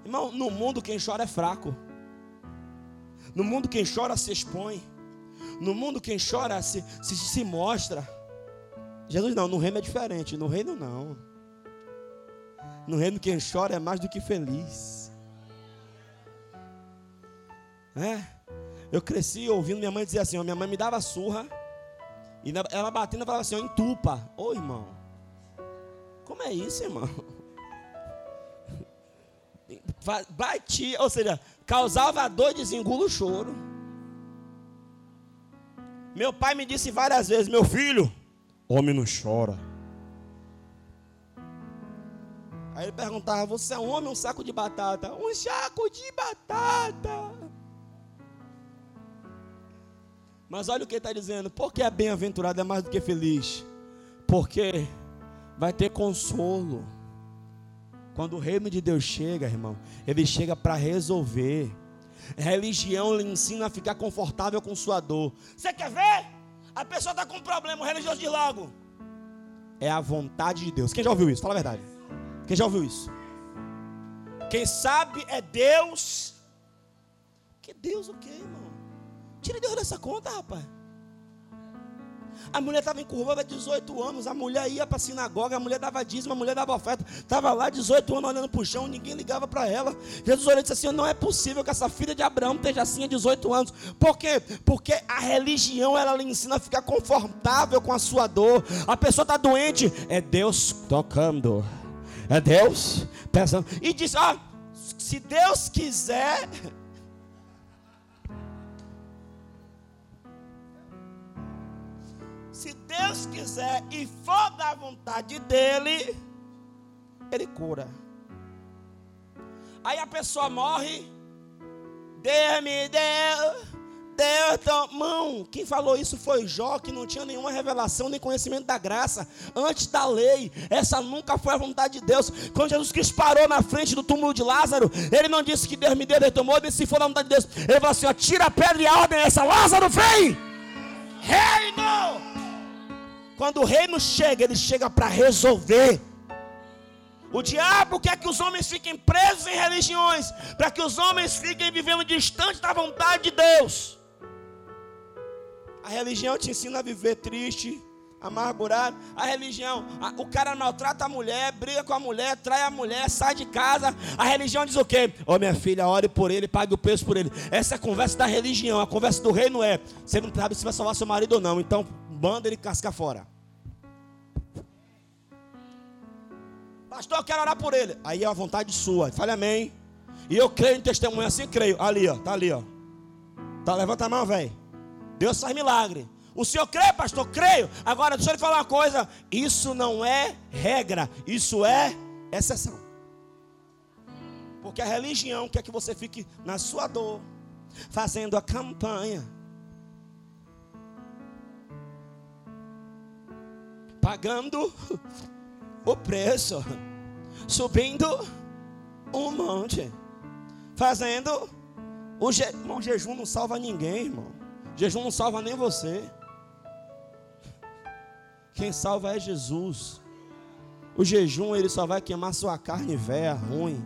Irmão, no mundo quem chora é fraco. No mundo quem chora se expõe. No mundo quem chora se, se, se mostra. Jesus não, no reino é diferente. No reino não. No reino quem chora é mais do que feliz. É. Eu cresci ouvindo minha mãe dizer assim: ó, minha mãe me dava surra e ela batendo, falava assim: ó, entupa. Ô irmão, como é isso, irmão? Batia, ou seja, causava dor, desengula o choro. Meu pai me disse várias vezes: Meu filho, homem não chora. Aí ele perguntava: Você é um homem ou um saco de batata? Um saco de batata. Mas olha o que ele está dizendo. Porque é bem-aventurado é mais do que feliz. Porque vai ter consolo. Quando o reino de Deus chega, irmão, ele chega para resolver. Religião lhe ensina a ficar confortável com sua dor. Você quer ver? A pessoa está com um problema, o religioso de logo. É a vontade de Deus. Quem já ouviu isso? Fala a verdade. Quem já ouviu isso? Quem sabe é Deus. Que Deus o quê, irmão? Tira Deus dessa conta, rapaz. A mulher estava encurvada há 18 anos. A mulher ia para a sinagoga, a mulher dava dízimo, a mulher dava oferta. Estava lá 18 anos olhando para o chão, ninguém ligava para ela. Jesus olhou e disse assim: Não é possível que essa filha de Abraão esteja assim há 18 anos. Por quê? Porque a religião ela lhe ensina a ficar confortável com a sua dor. A pessoa está doente, é Deus tocando, é Deus pensando. E diz: Ah, se Deus quiser. Se Deus quiser e for da vontade dele, ele cura. Aí a pessoa morre, Deus me deu, Deus tomou. Quem falou isso foi Jó, que não tinha nenhuma revelação nem conhecimento da graça antes da lei. Essa nunca foi a vontade de Deus. Quando Jesus Cristo parou na frente do túmulo de Lázaro, ele não disse que Deus me deu, Deus tomou, disse se for da vontade de Deus. Ele falou assim: ó, tira a pedra e a ordem essa, Lázaro vem! Reino! Quando o reino chega, ele chega para resolver. O diabo quer que os homens fiquem presos em religiões, para que os homens fiquem vivendo distante da vontade de Deus. A religião te ensina a viver triste, amargurado. A religião, a, o cara maltrata a mulher, briga com a mulher, trai a mulher, sai de casa. A religião diz o quê? Ô oh, minha filha, ore por ele, pague o preço por ele. Essa é a conversa da religião. A conversa do reino é: você não sabe se vai salvar seu marido ou não, então manda ele cascar fora. Pastor, eu quero orar por ele. Aí é a vontade sua. Fale amém. E eu creio em testemunho assim, creio. Ali, ó. Tá ali, ó. Tá, levanta a mão, velho. Deus faz milagre. O senhor crê, pastor? Creio. Agora, deixa eu lhe falar uma coisa. Isso não é regra. Isso é exceção. Porque a religião quer que você fique na sua dor, fazendo a campanha. Pagando o preço subindo um monte, fazendo o je... Irmão, jejum não salva ninguém, irmão. Jejum não salva nem você. Quem salva é Jesus. O jejum ele só vai queimar sua carne velha, ruim.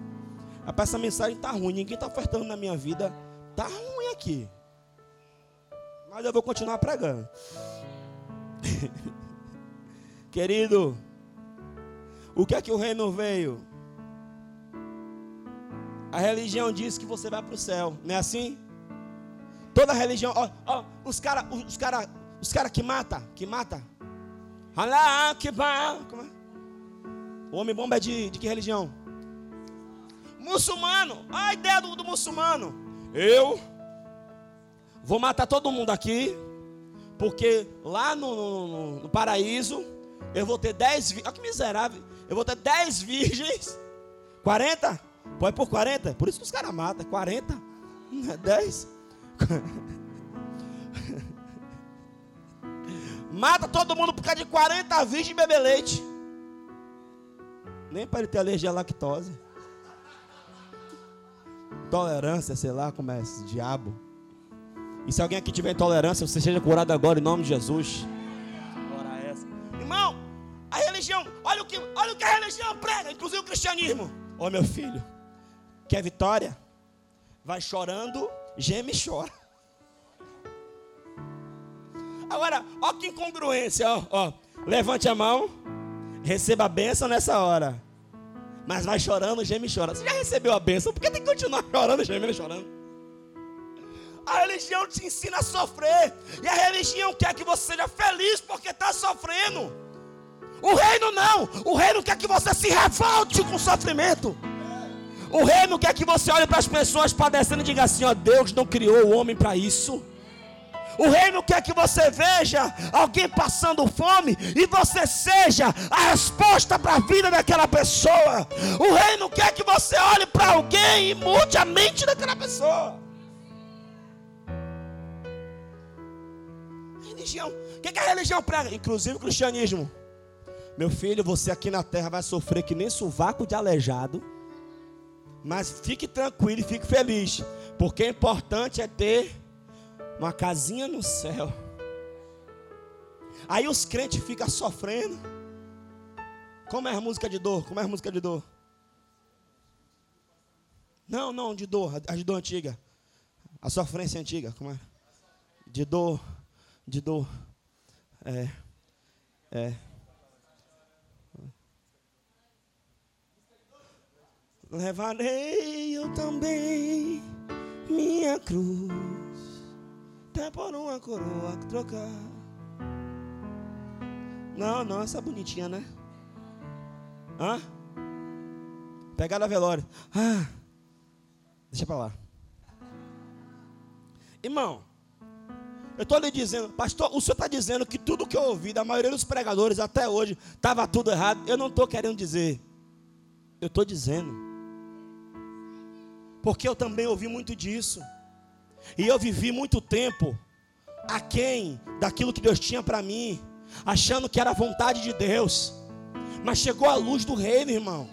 Essa mensagem está ruim. Ninguém está ofertando na minha vida. Está ruim aqui. Mas eu vou continuar pregando. Querido, o que é que o reino veio? A religião diz que você vai para o céu, não é assim? Toda religião, ó, ó os caras os cara, os cara que mata, que mata. Alá, que Como é? O homem bomba é de, de que religião? Muçulmano. A ideia do, do muçulmano. Eu vou matar todo mundo aqui, porque lá no, no, no paraíso eu vou ter 10 Olha que miserável. Eu vou ter 10 virgens. 40? Pode por 40. Por isso que os caras matam. 40? 10? Mata todo mundo por causa de 40 virgens beber leite. Nem para ele ter alergia à lactose. Tolerância, sei lá como é esse diabo. E se alguém aqui tiver intolerância, você seja curado agora em nome de Jesus. Prega, inclusive o cristianismo. Ô oh, meu filho, quer vitória? Vai chorando, geme e chora. Agora, ó que incongruência, ó, ó. Levante a mão, receba a bênção nessa hora. Mas vai chorando, geme e chora. Você já recebeu a bênção, por que tem que continuar chorando, gemendo e chorando? A religião te ensina a sofrer. E a religião quer que você seja feliz porque está sofrendo. O reino não. O reino quer que você se revolte com sofrimento. O reino quer que você olhe para as pessoas padecendo e diga assim: ó, Deus não criou o homem para isso. O reino quer que você veja alguém passando fome e você seja a resposta para a vida daquela pessoa. O reino quer que você olhe para alguém e mude a mente daquela pessoa. Religião. O que, que a religião prega? Inclusive o cristianismo. Meu filho, você aqui na terra vai sofrer que nem sovaco de aleijado. Mas fique tranquilo e fique feliz. Porque o importante é ter uma casinha no céu. Aí os crentes ficam sofrendo. Como é a música de dor? Como é a música de dor? Não, não, de dor, a de dor antiga. A sofrência antiga, como é? De dor, de dor. É. É. Levarei eu também minha cruz até por uma coroa trocar. Não, não, essa é bonitinha, né? Hã? Pegada velório. Ah, deixa pra lá. Irmão, eu estou lhe dizendo, pastor, o senhor está dizendo que tudo que eu ouvi da maioria dos pregadores até hoje estava tudo errado. Eu não estou querendo dizer. Eu estou dizendo. Porque eu também ouvi muito disso. E eu vivi muito tempo aquém daquilo que Deus tinha para mim, achando que era a vontade de Deus. Mas chegou a luz do reino, irmão.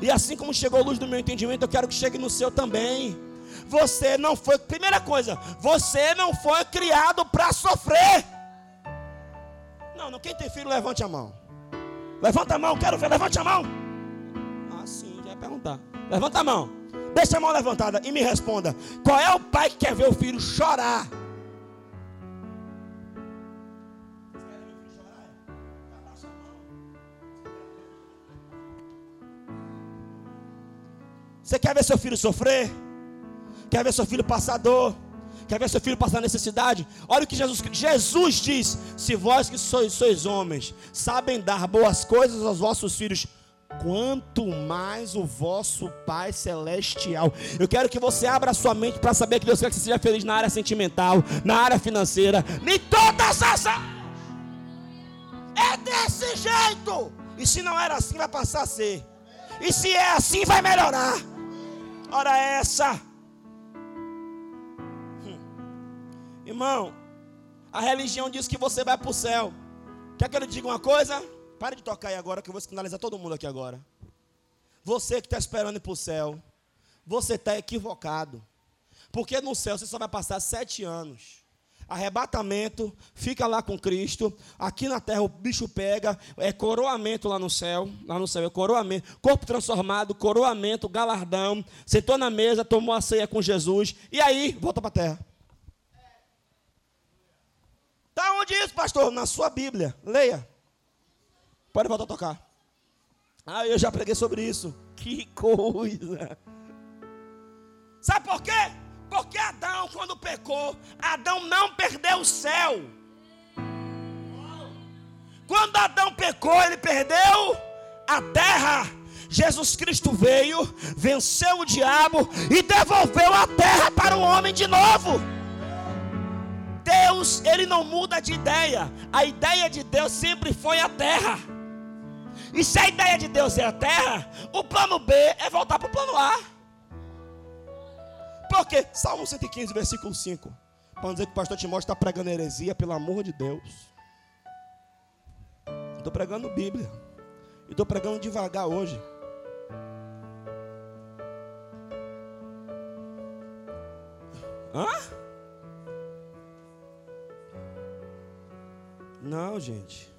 E assim como chegou a luz do meu entendimento, eu quero que chegue no seu também. Você não foi, primeira coisa, você não foi criado para sofrer. Não, não, quem tem filho, levante a mão. Levanta a mão, quero ver, levante a mão. Ah, sim, já ia perguntar. Levanta a mão. Deixa a mão levantada e me responda: qual é o pai que quer ver o filho chorar? Você quer ver seu filho sofrer? Quer ver seu filho passar dor? Quer ver seu filho passar necessidade? Olha o que Jesus, Jesus diz: Se vós que sois, sois homens, sabem dar boas coisas aos vossos filhos, quanto mais o vosso Pai Celestial. Eu quero que você abra sua mente para saber que Deus quer que você seja feliz na área sentimental, na área financeira, em todas as É desse jeito. E se não era assim, vai passar a ser. E se é assim, vai melhorar. Ora essa. Hum. Irmão, a religião diz que você vai para o céu. Quer que eu lhe diga uma coisa? Pare de tocar aí agora, que eu vou escandalizar todo mundo aqui agora. Você que está esperando ir para o céu, você está equivocado. Porque no céu você só vai passar sete anos. Arrebatamento, fica lá com Cristo. Aqui na terra o bicho pega, é coroamento lá no céu. Lá no céu é coroamento. Corpo transformado, coroamento, galardão. Sentou na mesa, tomou a ceia com Jesus. E aí, volta para a terra. Está onde isso, pastor? Na sua Bíblia. Leia. Pode voltar a tocar. Ah, eu já preguei sobre isso. Que coisa. Sabe por quê? Porque Adão, quando pecou, Adão não perdeu o céu. Quando Adão pecou, ele perdeu a terra. Jesus Cristo veio, venceu o diabo e devolveu a terra para o homem de novo. Deus, ele não muda de ideia. A ideia de Deus sempre foi a terra. E se a ideia de Deus é a terra, o plano B é voltar para o plano A. Por quê? Salmo 115, versículo 5. Para dizer que o pastor Timóteo está pregando heresia, pelo amor de Deus. Estou pregando Bíblia. E estou pregando devagar hoje. Hã? Não, gente.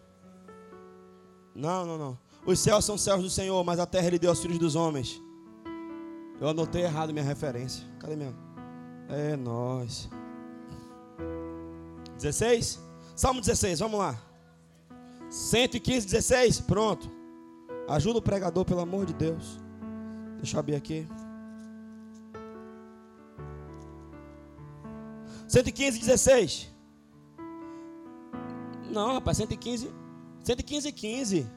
Não, não, não. Os céus são céus do Senhor, mas a terra ele deu aos filhos dos homens. Eu anotei errado minha referência. Cadê mesmo? É nós. 16? Salmo 16, vamos lá. 115, 16, pronto. Ajuda o pregador, pelo amor de Deus. Deixa eu abrir aqui. 115, 16. Não, rapaz, 115, 115, 15.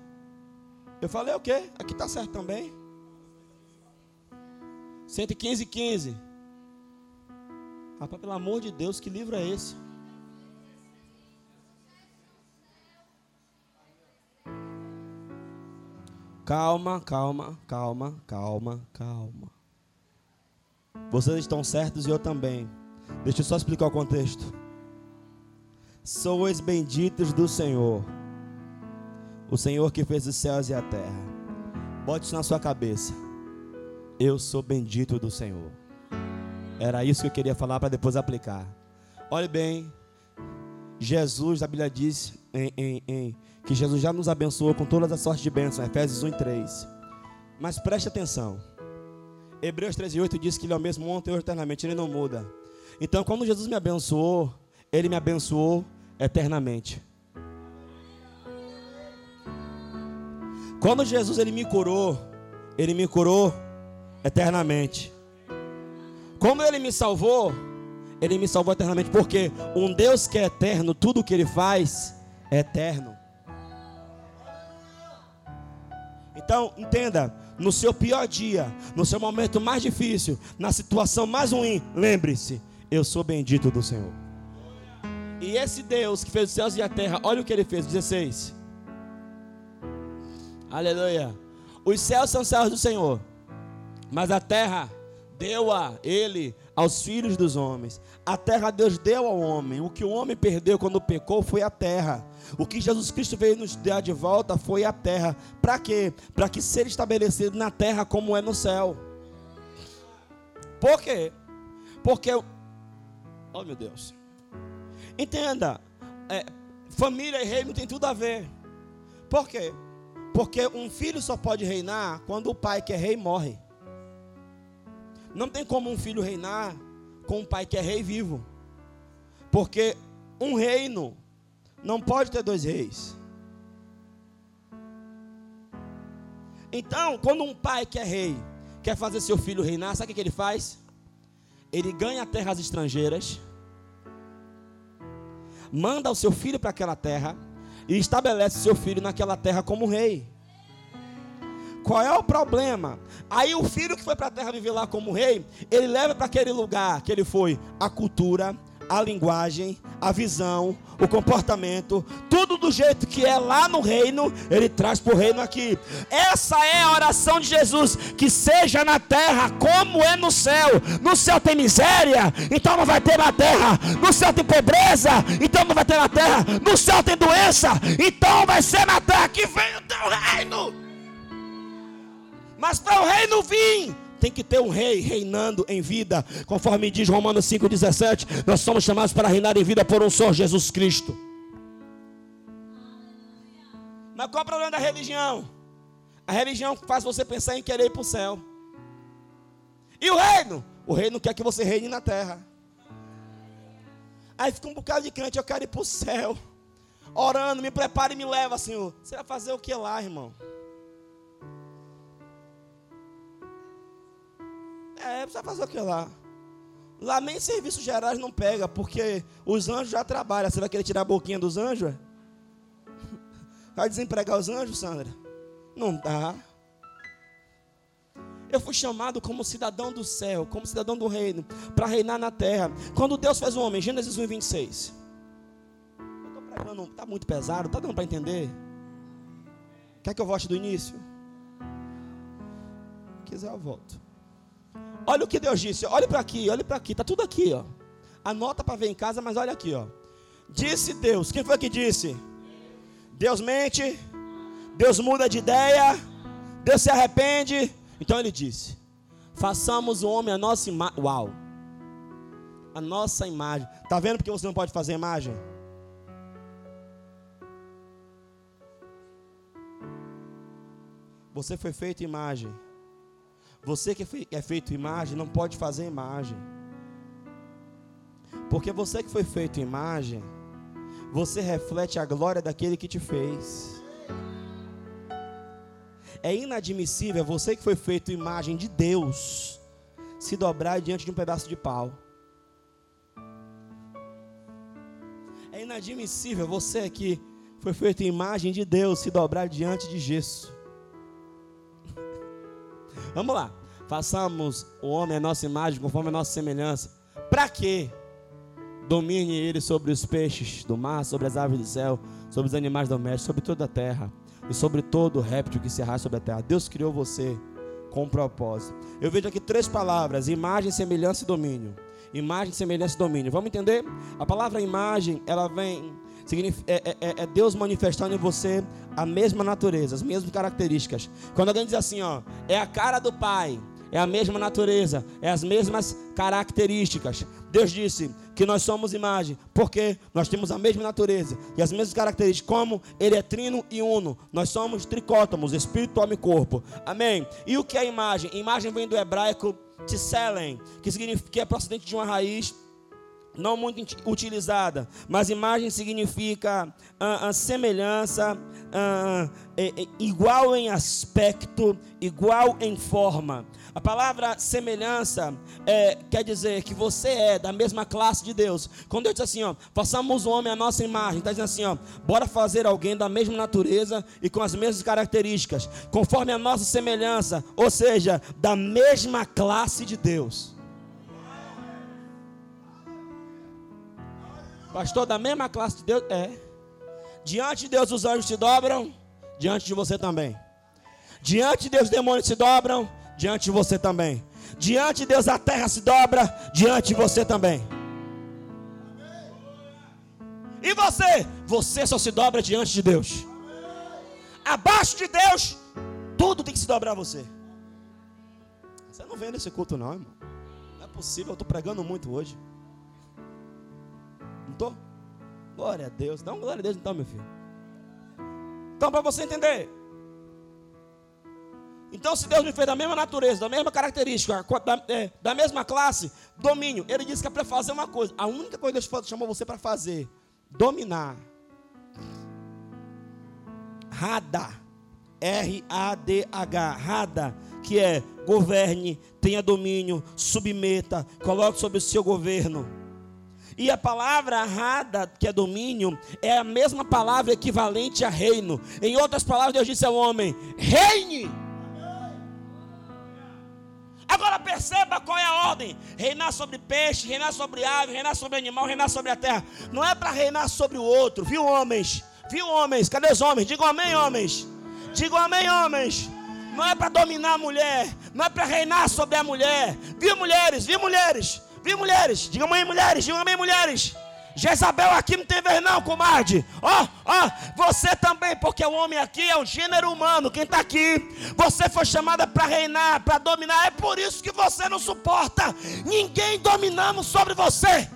Eu falei o quê? Aqui está certo também. 115, 15. Rapaz, pelo amor de Deus, que livro é esse? Calma, calma, calma, calma, calma. Vocês estão certos e eu também. Deixa eu só explicar o contexto. Sois benditos do Senhor o Senhor que fez os céus e a terra. Bote isso na sua cabeça. Eu sou bendito do Senhor. Era isso que eu queria falar para depois aplicar. Olhe bem, Jesus, a Bíblia diz em, em, em, que Jesus já nos abençoou com todas as sortes de bênçãos, Efésios 1 e 3. Mas preste atenção. Hebreus 13 e 8 diz que Ele é o mesmo ontem e eternamente, Ele não muda. Então, quando Jesus me abençoou, Ele me abençoou eternamente. Quando Jesus ele me curou, ele me curou eternamente. Como ele me salvou, ele me salvou eternamente, porque um Deus que é eterno, tudo que ele faz é eterno. Então, entenda, no seu pior dia, no seu momento mais difícil, na situação mais ruim, lembre-se, eu sou bendito do Senhor. E esse Deus que fez os céus e a terra, olha o que ele fez, 16. Aleluia. Os céus são céus do Senhor, mas a terra deu a ele aos filhos dos homens. A terra Deus deu ao homem. O que o homem perdeu quando pecou foi a terra. O que Jesus Cristo veio nos dar de volta foi a terra. Para quê? Para que seja estabelecido na terra como é no céu. Por quê? Porque, oh meu Deus, entenda, é, família e reino tem tudo a ver. Por quê? Porque um filho só pode reinar quando o pai que é rei morre. Não tem como um filho reinar com um pai que é rei vivo. Porque um reino não pode ter dois reis. Então, quando um pai que é rei quer fazer seu filho reinar, sabe o que ele faz? Ele ganha terras estrangeiras, manda o seu filho para aquela terra e estabelece seu filho naquela terra como rei. Qual é o problema? Aí o filho que foi para a terra viver lá como rei, ele leva para aquele lugar que ele foi a cultura, a linguagem, a visão, o comportamento, tudo do jeito que é lá no reino, ele traz para o reino aqui. Essa é a oração de Jesus: que seja na terra como é no céu. No céu tem miséria, então não vai ter na terra. No céu tem pobreza, então não vai ter na terra. No céu tem doença, então vai ser na terra que vem o teu reino. Mas para o reino vir, tem que ter um rei reinando em vida, conforme diz Romanos 5,17. Nós somos chamados para reinar em vida por um só Jesus Cristo. Mas qual é o problema da religião? A religião faz você pensar em querer ir para o céu. E o reino? O reino quer que você reine na terra. Aí fica um bocado de crente, eu quero ir para o céu. Orando, me prepara e me leva, Senhor. Você vai fazer o que lá, irmão? É, vai fazer o que lá? Lá nem serviços gerais não pega, porque os anjos já trabalham. Você vai querer tirar a boquinha dos anjos? Vai desempregar os anjos, Sandra? Não dá. Eu fui chamado como cidadão do céu, como cidadão do reino, para reinar na terra. Quando Deus fez o homem, Gênesis 1, 26. Eu estou pregando, está muito pesado, está dando para entender? Quer que eu volte do início? Se quiser, eu volto. Olha o que Deus disse, olhe para aqui, olhe para aqui, está tudo aqui, ó. Anota para ver em casa, mas olha aqui, ó. Disse Deus, quem foi que disse? Deus mente, Deus muda de ideia, Deus se arrepende. Então ele disse: façamos o homem a nossa imagem. Uau! A nossa imagem. Está vendo porque você não pode fazer imagem? Você foi feito imagem. Você que é feito imagem não pode fazer imagem. Porque você que foi feito imagem, você reflete a glória daquele que te fez. É inadmissível você que foi feito imagem de Deus se dobrar diante de um pedaço de pau. É inadmissível você que foi feito imagem de Deus se dobrar diante de gesso. Vamos lá. Façamos o homem a nossa imagem, conforme a nossa semelhança. Para quê? Domine ele sobre os peixes do mar, sobre as aves do céu, sobre os animais domésticos, sobre toda a terra e sobre todo réptil que se arrasta sobre a terra. Deus criou você com propósito. Eu vejo aqui três palavras: imagem, semelhança e domínio. Imagem, semelhança e domínio. Vamos entender? A palavra imagem, ela vem. É, é, é, é Deus manifestando em você a mesma natureza, as mesmas características. Quando alguém diz assim, ó, é a cara do Pai, é a mesma natureza, é as mesmas características. Deus disse que nós somos imagem, porque nós temos a mesma natureza e as mesmas características, como Ele é trino e uno. Nós somos tricótomos, espírito, alma e corpo. Amém? E o que é imagem? Imagem vem do hebraico tselen, que significa que é procedente de uma raiz não muito utilizada, mas imagem significa a, a semelhança, a, é, é, igual em aspecto, igual em forma. A palavra semelhança é, quer dizer que você é da mesma classe de Deus. Quando Deus diz assim, ó, façamos o homem a nossa imagem, está dizendo assim, ó, bora fazer alguém da mesma natureza e com as mesmas características, conforme a nossa semelhança, ou seja, da mesma classe de Deus. Pastor, da mesma classe de Deus? É. Diante de Deus os anjos se dobram, diante de você também. Diante de Deus os demônios se dobram, diante de você também. Diante de Deus a terra se dobra, diante de você também. E você? Você só se dobra diante de Deus. Abaixo de Deus, tudo tem que se dobrar a você. Você não vem nesse culto, não, irmão. Não é possível, eu estou pregando muito hoje. Glória a Deus. Dá uma glória a Deus então, meu filho. Então, para você entender. Então, se Deus me fez da mesma natureza, da mesma característica, da, é, da mesma classe, domínio. Ele disse que é para fazer uma coisa. A única coisa que Deus chamou você para fazer, dominar. Rada. R-A-D-H. Rada. Que é governe, tenha domínio, submeta, coloque sob o seu governo. E a palavra rada, que é domínio, é a mesma palavra equivalente a reino. Em outras palavras, Deus disse ao homem: reine. Agora perceba qual é a ordem: reinar sobre peixe, reinar sobre ave, reinar sobre animal, reinar sobre a terra. Não é para reinar sobre o outro, viu, homens? Viu, homens? Cadê os homens? Digam amém, homens. Digam amém, homens. Não é para dominar a mulher, não é para reinar sobre a mulher. Viu, mulheres? Viu, mulheres? Viu, mulheres? Digam amém, mulheres. Digam amém, mulheres. Jezabel aqui não tem vez não, comadre. Ó, oh, ó, oh, você também, porque o homem aqui é o gênero humano. Quem está aqui, você foi chamada para reinar, para dominar. É por isso que você não suporta. Ninguém dominamos sobre você.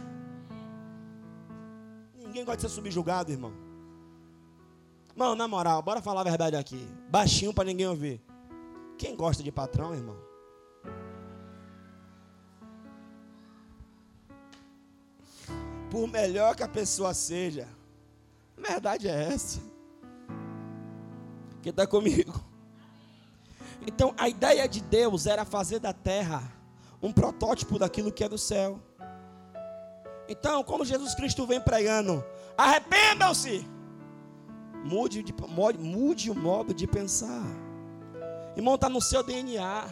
Ninguém gosta de ser subjugado, irmão. Irmão, na moral, bora falar a verdade aqui. Baixinho para ninguém ouvir. Quem gosta de patrão, irmão? Por melhor que a pessoa seja. A verdade é essa. Quem está comigo? Então a ideia de Deus era fazer da terra um protótipo daquilo que é do céu. Então, quando Jesus Cristo vem pregando, arrependam-se, mude, de, mude o modo de pensar. Irmão, está no seu DNA.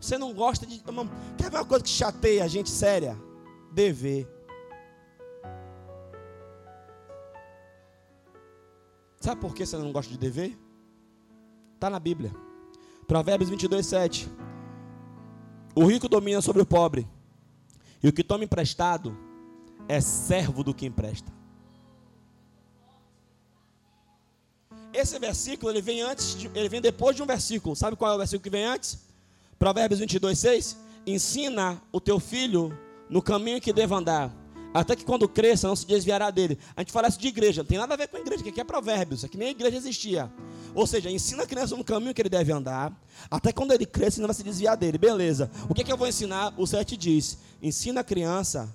Você não gosta de. Irmão, quer ver uma coisa que chateia a gente séria? Dever. Sabe por que você não gosta de dever? Está na Bíblia. Provérbios 22, 7. O rico domina sobre o pobre, e o que toma emprestado é servo do que empresta. Esse versículo ele vem antes, de, ele vem depois de um versículo. Sabe qual é o versículo que vem antes? Provérbios 22, 6. Ensina o teu filho no caminho que deva andar, até que quando cresça não se desviará dele. A gente fala isso de igreja, não tem nada a ver com igreja, que aqui é provérbios, aqui nem a igreja existia. Ou seja, ensina a criança no caminho que ele deve andar, até quando ele cresça não vai se desviar dele. Beleza. O que, é que eu vou ensinar? O 7 diz: ensina a criança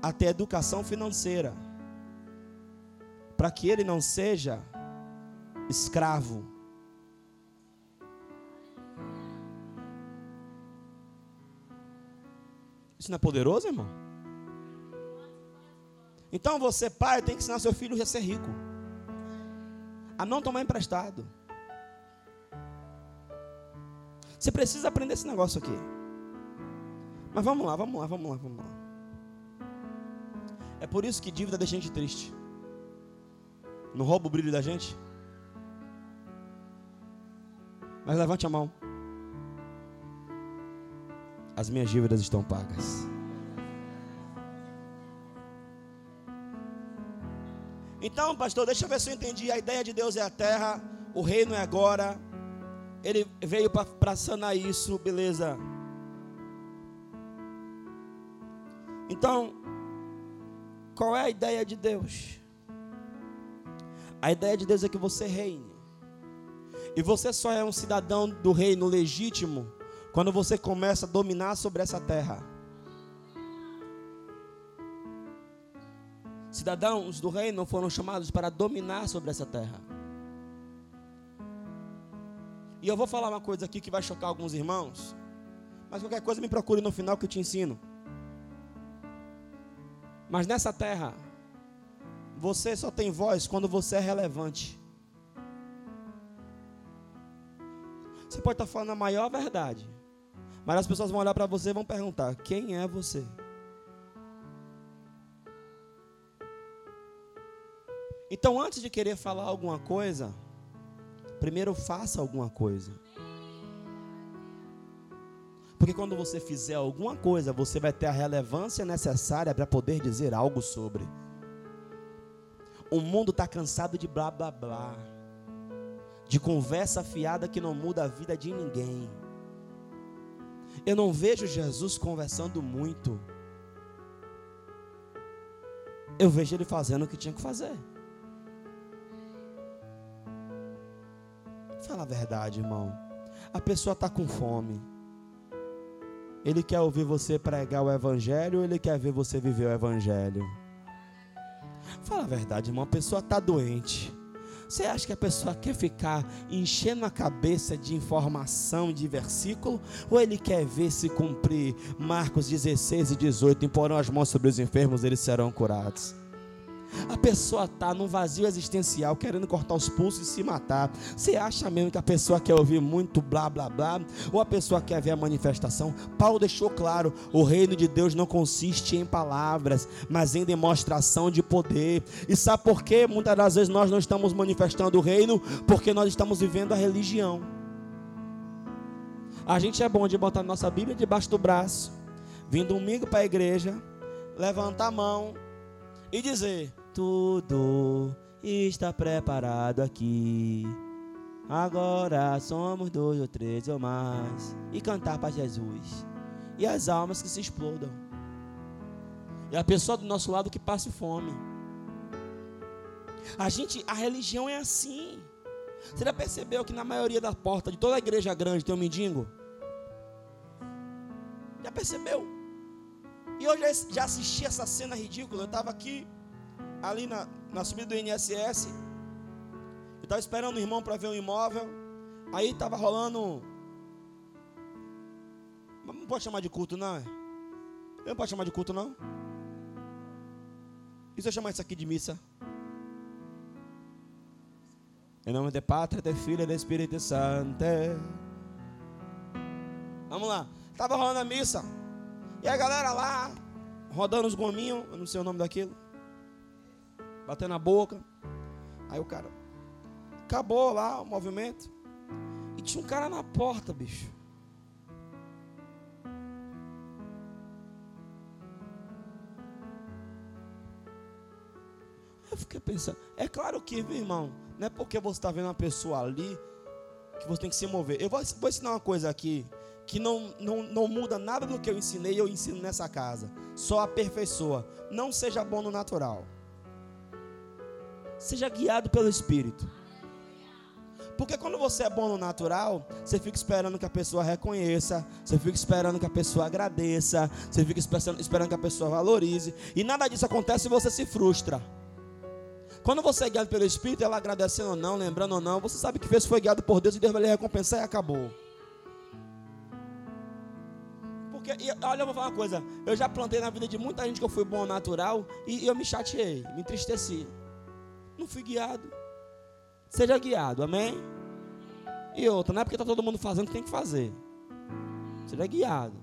a ter educação financeira, para que ele não seja escravo. Isso não é poderoso, irmão? Então você, pai, tem que ensinar seu filho a ser rico. A não tomar emprestado. Você precisa aprender esse negócio aqui. Mas vamos lá, vamos lá, vamos lá, vamos lá. É por isso que dívida deixa a gente triste. Não rouba o brilho da gente. Mas levante a mão. As minhas dívidas estão pagas. Então, pastor, deixa eu ver se eu entendi. A ideia de Deus é a terra, o reino é agora. Ele veio para sanar isso, beleza. Então, qual é a ideia de Deus? A ideia de Deus é que você reine. E você só é um cidadão do reino legítimo quando você começa a dominar sobre essa terra. Cidadãos do reino foram chamados para dominar sobre essa terra. E eu vou falar uma coisa aqui que vai chocar alguns irmãos. Mas qualquer coisa me procure no final que eu te ensino. Mas nessa terra, você só tem voz quando você é relevante. Você pode estar falando a maior verdade. Mas as pessoas vão olhar para você e vão perguntar: quem é você? Então, antes de querer falar alguma coisa, primeiro faça alguma coisa. Porque quando você fizer alguma coisa, você vai ter a relevância necessária para poder dizer algo sobre. O mundo está cansado de blá blá blá, de conversa fiada que não muda a vida de ninguém. Eu não vejo Jesus conversando muito. Eu vejo ele fazendo o que tinha que fazer. Fala a verdade, irmão. A pessoa está com fome. Ele quer ouvir você pregar o Evangelho ou ele quer ver você viver o Evangelho? Fala a verdade, irmão. A pessoa está doente. Você acha que a pessoa quer ficar enchendo a cabeça de informação, de versículo? Ou ele quer ver se cumprir Marcos 16 e 18? Imporão as mãos sobre os enfermos, eles serão curados. A pessoa está num vazio existencial, querendo cortar os pulsos e se matar. Você acha mesmo que a pessoa quer ouvir muito blá blá blá? Ou a pessoa quer ver a manifestação? Paulo deixou claro: o reino de Deus não consiste em palavras, mas em demonstração de poder. E sabe por quê? Muitas das vezes nós não estamos manifestando o reino, porque nós estamos vivendo a religião. A gente é bom de botar nossa Bíblia debaixo do braço, vir domingo para a igreja, levantar a mão e dizer: tudo está preparado aqui. Agora somos dois ou três ou mais. E cantar para Jesus. E as almas que se explodam. E a pessoa do nosso lado que passe fome. A gente, a religião é assim. Você já percebeu que na maioria da porta de toda igreja grande tem um mendigo? Já percebeu? E eu já, já assisti essa cena ridícula. Eu estava aqui, ali na, na subida do INSS. Eu estava esperando o irmão para ver um imóvel. Aí estava rolando. Não pode chamar de culto, não? É? Não pode chamar de culto, não? E se eu chamar isso aqui de missa? Em nome de Pátria, de Filho e do Espírito Santo. Vamos lá. Estava rolando a missa. E a galera lá, rodando os gominhos, eu não sei o nome daquilo. Batendo a boca. Aí o cara. Acabou lá o movimento. E tinha um cara na porta, bicho. Eu fiquei pensando, é claro que, meu irmão, não é porque você está vendo uma pessoa ali que você tem que se mover. Eu vou, vou ensinar uma coisa aqui que não, não, não muda nada do que eu ensinei, eu ensino nessa casa. Só aperfeiçoa. Não seja bom no natural. Seja guiado pelo Espírito. Porque quando você é bom no natural, você fica esperando que a pessoa reconheça, você fica esperando que a pessoa agradeça, você fica esperando que a pessoa valorize, e nada disso acontece e você se frustra. Quando você é guiado pelo Espírito, ela agradecendo ou não, lembrando ou não, você sabe que fez foi guiado por Deus e Deus vai lhe recompensar e acabou. Porque, e, olha, eu vou falar uma coisa. Eu já plantei na vida de muita gente que eu fui bom natural e, e eu me chateei, me entristeci. Não fui guiado. Seja guiado, amém? E outra, não é porque está todo mundo fazendo que tem que fazer. Seja guiado.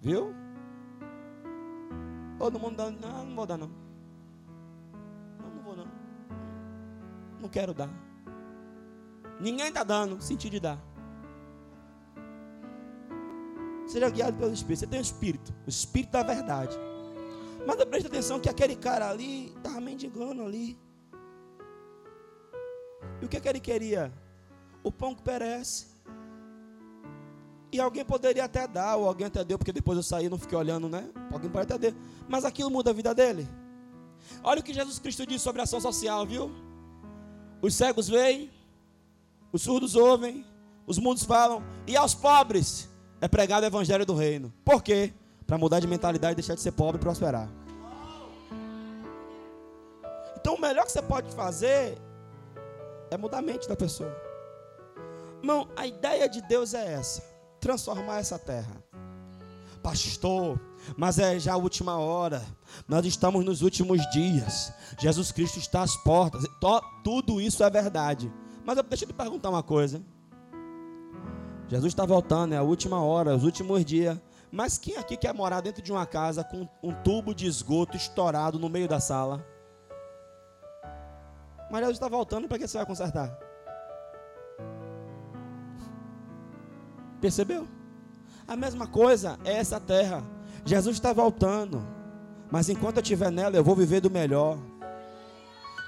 Viu? Todo mundo dando. Não, não vou dar não. Não quero dar. Ninguém está dando, senti de dar. Seja guiado pelo Espírito. Você tem o Espírito, o Espírito da verdade. Mas preste atenção que aquele cara ali estava mendigando ali. E o que, é que ele queria? O pão que perece. E alguém poderia até dar, ou alguém até deu, porque depois eu saí e não fiquei olhando, né? Alguém pode até dar. Mas aquilo muda a vida dele. Olha o que Jesus Cristo disse sobre a ação social, viu? Os cegos veem, os surdos ouvem, os mundos falam, e aos pobres é pregado o evangelho do reino. Por quê? Para mudar de mentalidade, deixar de ser pobre e prosperar. Então o melhor que você pode fazer é mudar a mente da pessoa. Irmão, a ideia de Deus é essa: transformar essa terra. Pastor, mas é já a última hora. Nós estamos nos últimos dias. Jesus Cristo está às portas. Tudo isso é verdade. Mas deixa eu te perguntar uma coisa. Jesus está voltando, é a última hora, os últimos dias. Mas quem aqui quer morar dentro de uma casa com um tubo de esgoto estourado no meio da sala? Mas Jesus está voltando, para que você vai consertar? Percebeu? A mesma coisa é essa terra. Jesus está voltando. Mas enquanto eu estiver nela, eu vou viver do melhor.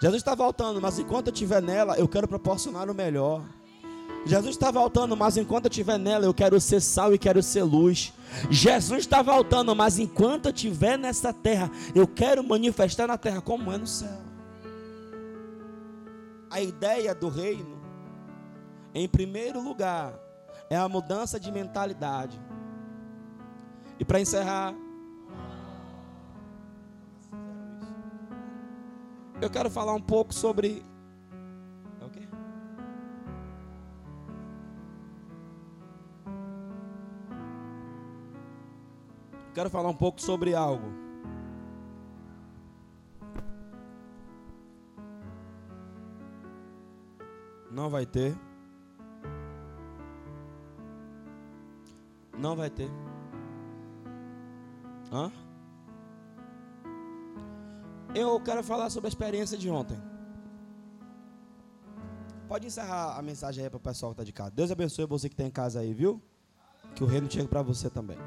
Jesus está voltando, mas enquanto eu estiver nela, eu quero proporcionar o melhor. Jesus está voltando, mas enquanto eu estiver nela, eu quero ser sal e quero ser luz. Jesus está voltando, mas enquanto eu estiver nessa terra, eu quero manifestar na terra como é no céu. A ideia do reino, em primeiro lugar, é a mudança de mentalidade. E para encerrar, eu quero falar um pouco sobre. É o? Quero falar um pouco sobre algo. Não vai ter. Não vai ter. Hã? Eu quero falar sobre a experiência de ontem. Pode encerrar a mensagem aí para o pessoal que está de casa. Deus abençoe você que está em casa aí, viu? Que o reino chegue para você também.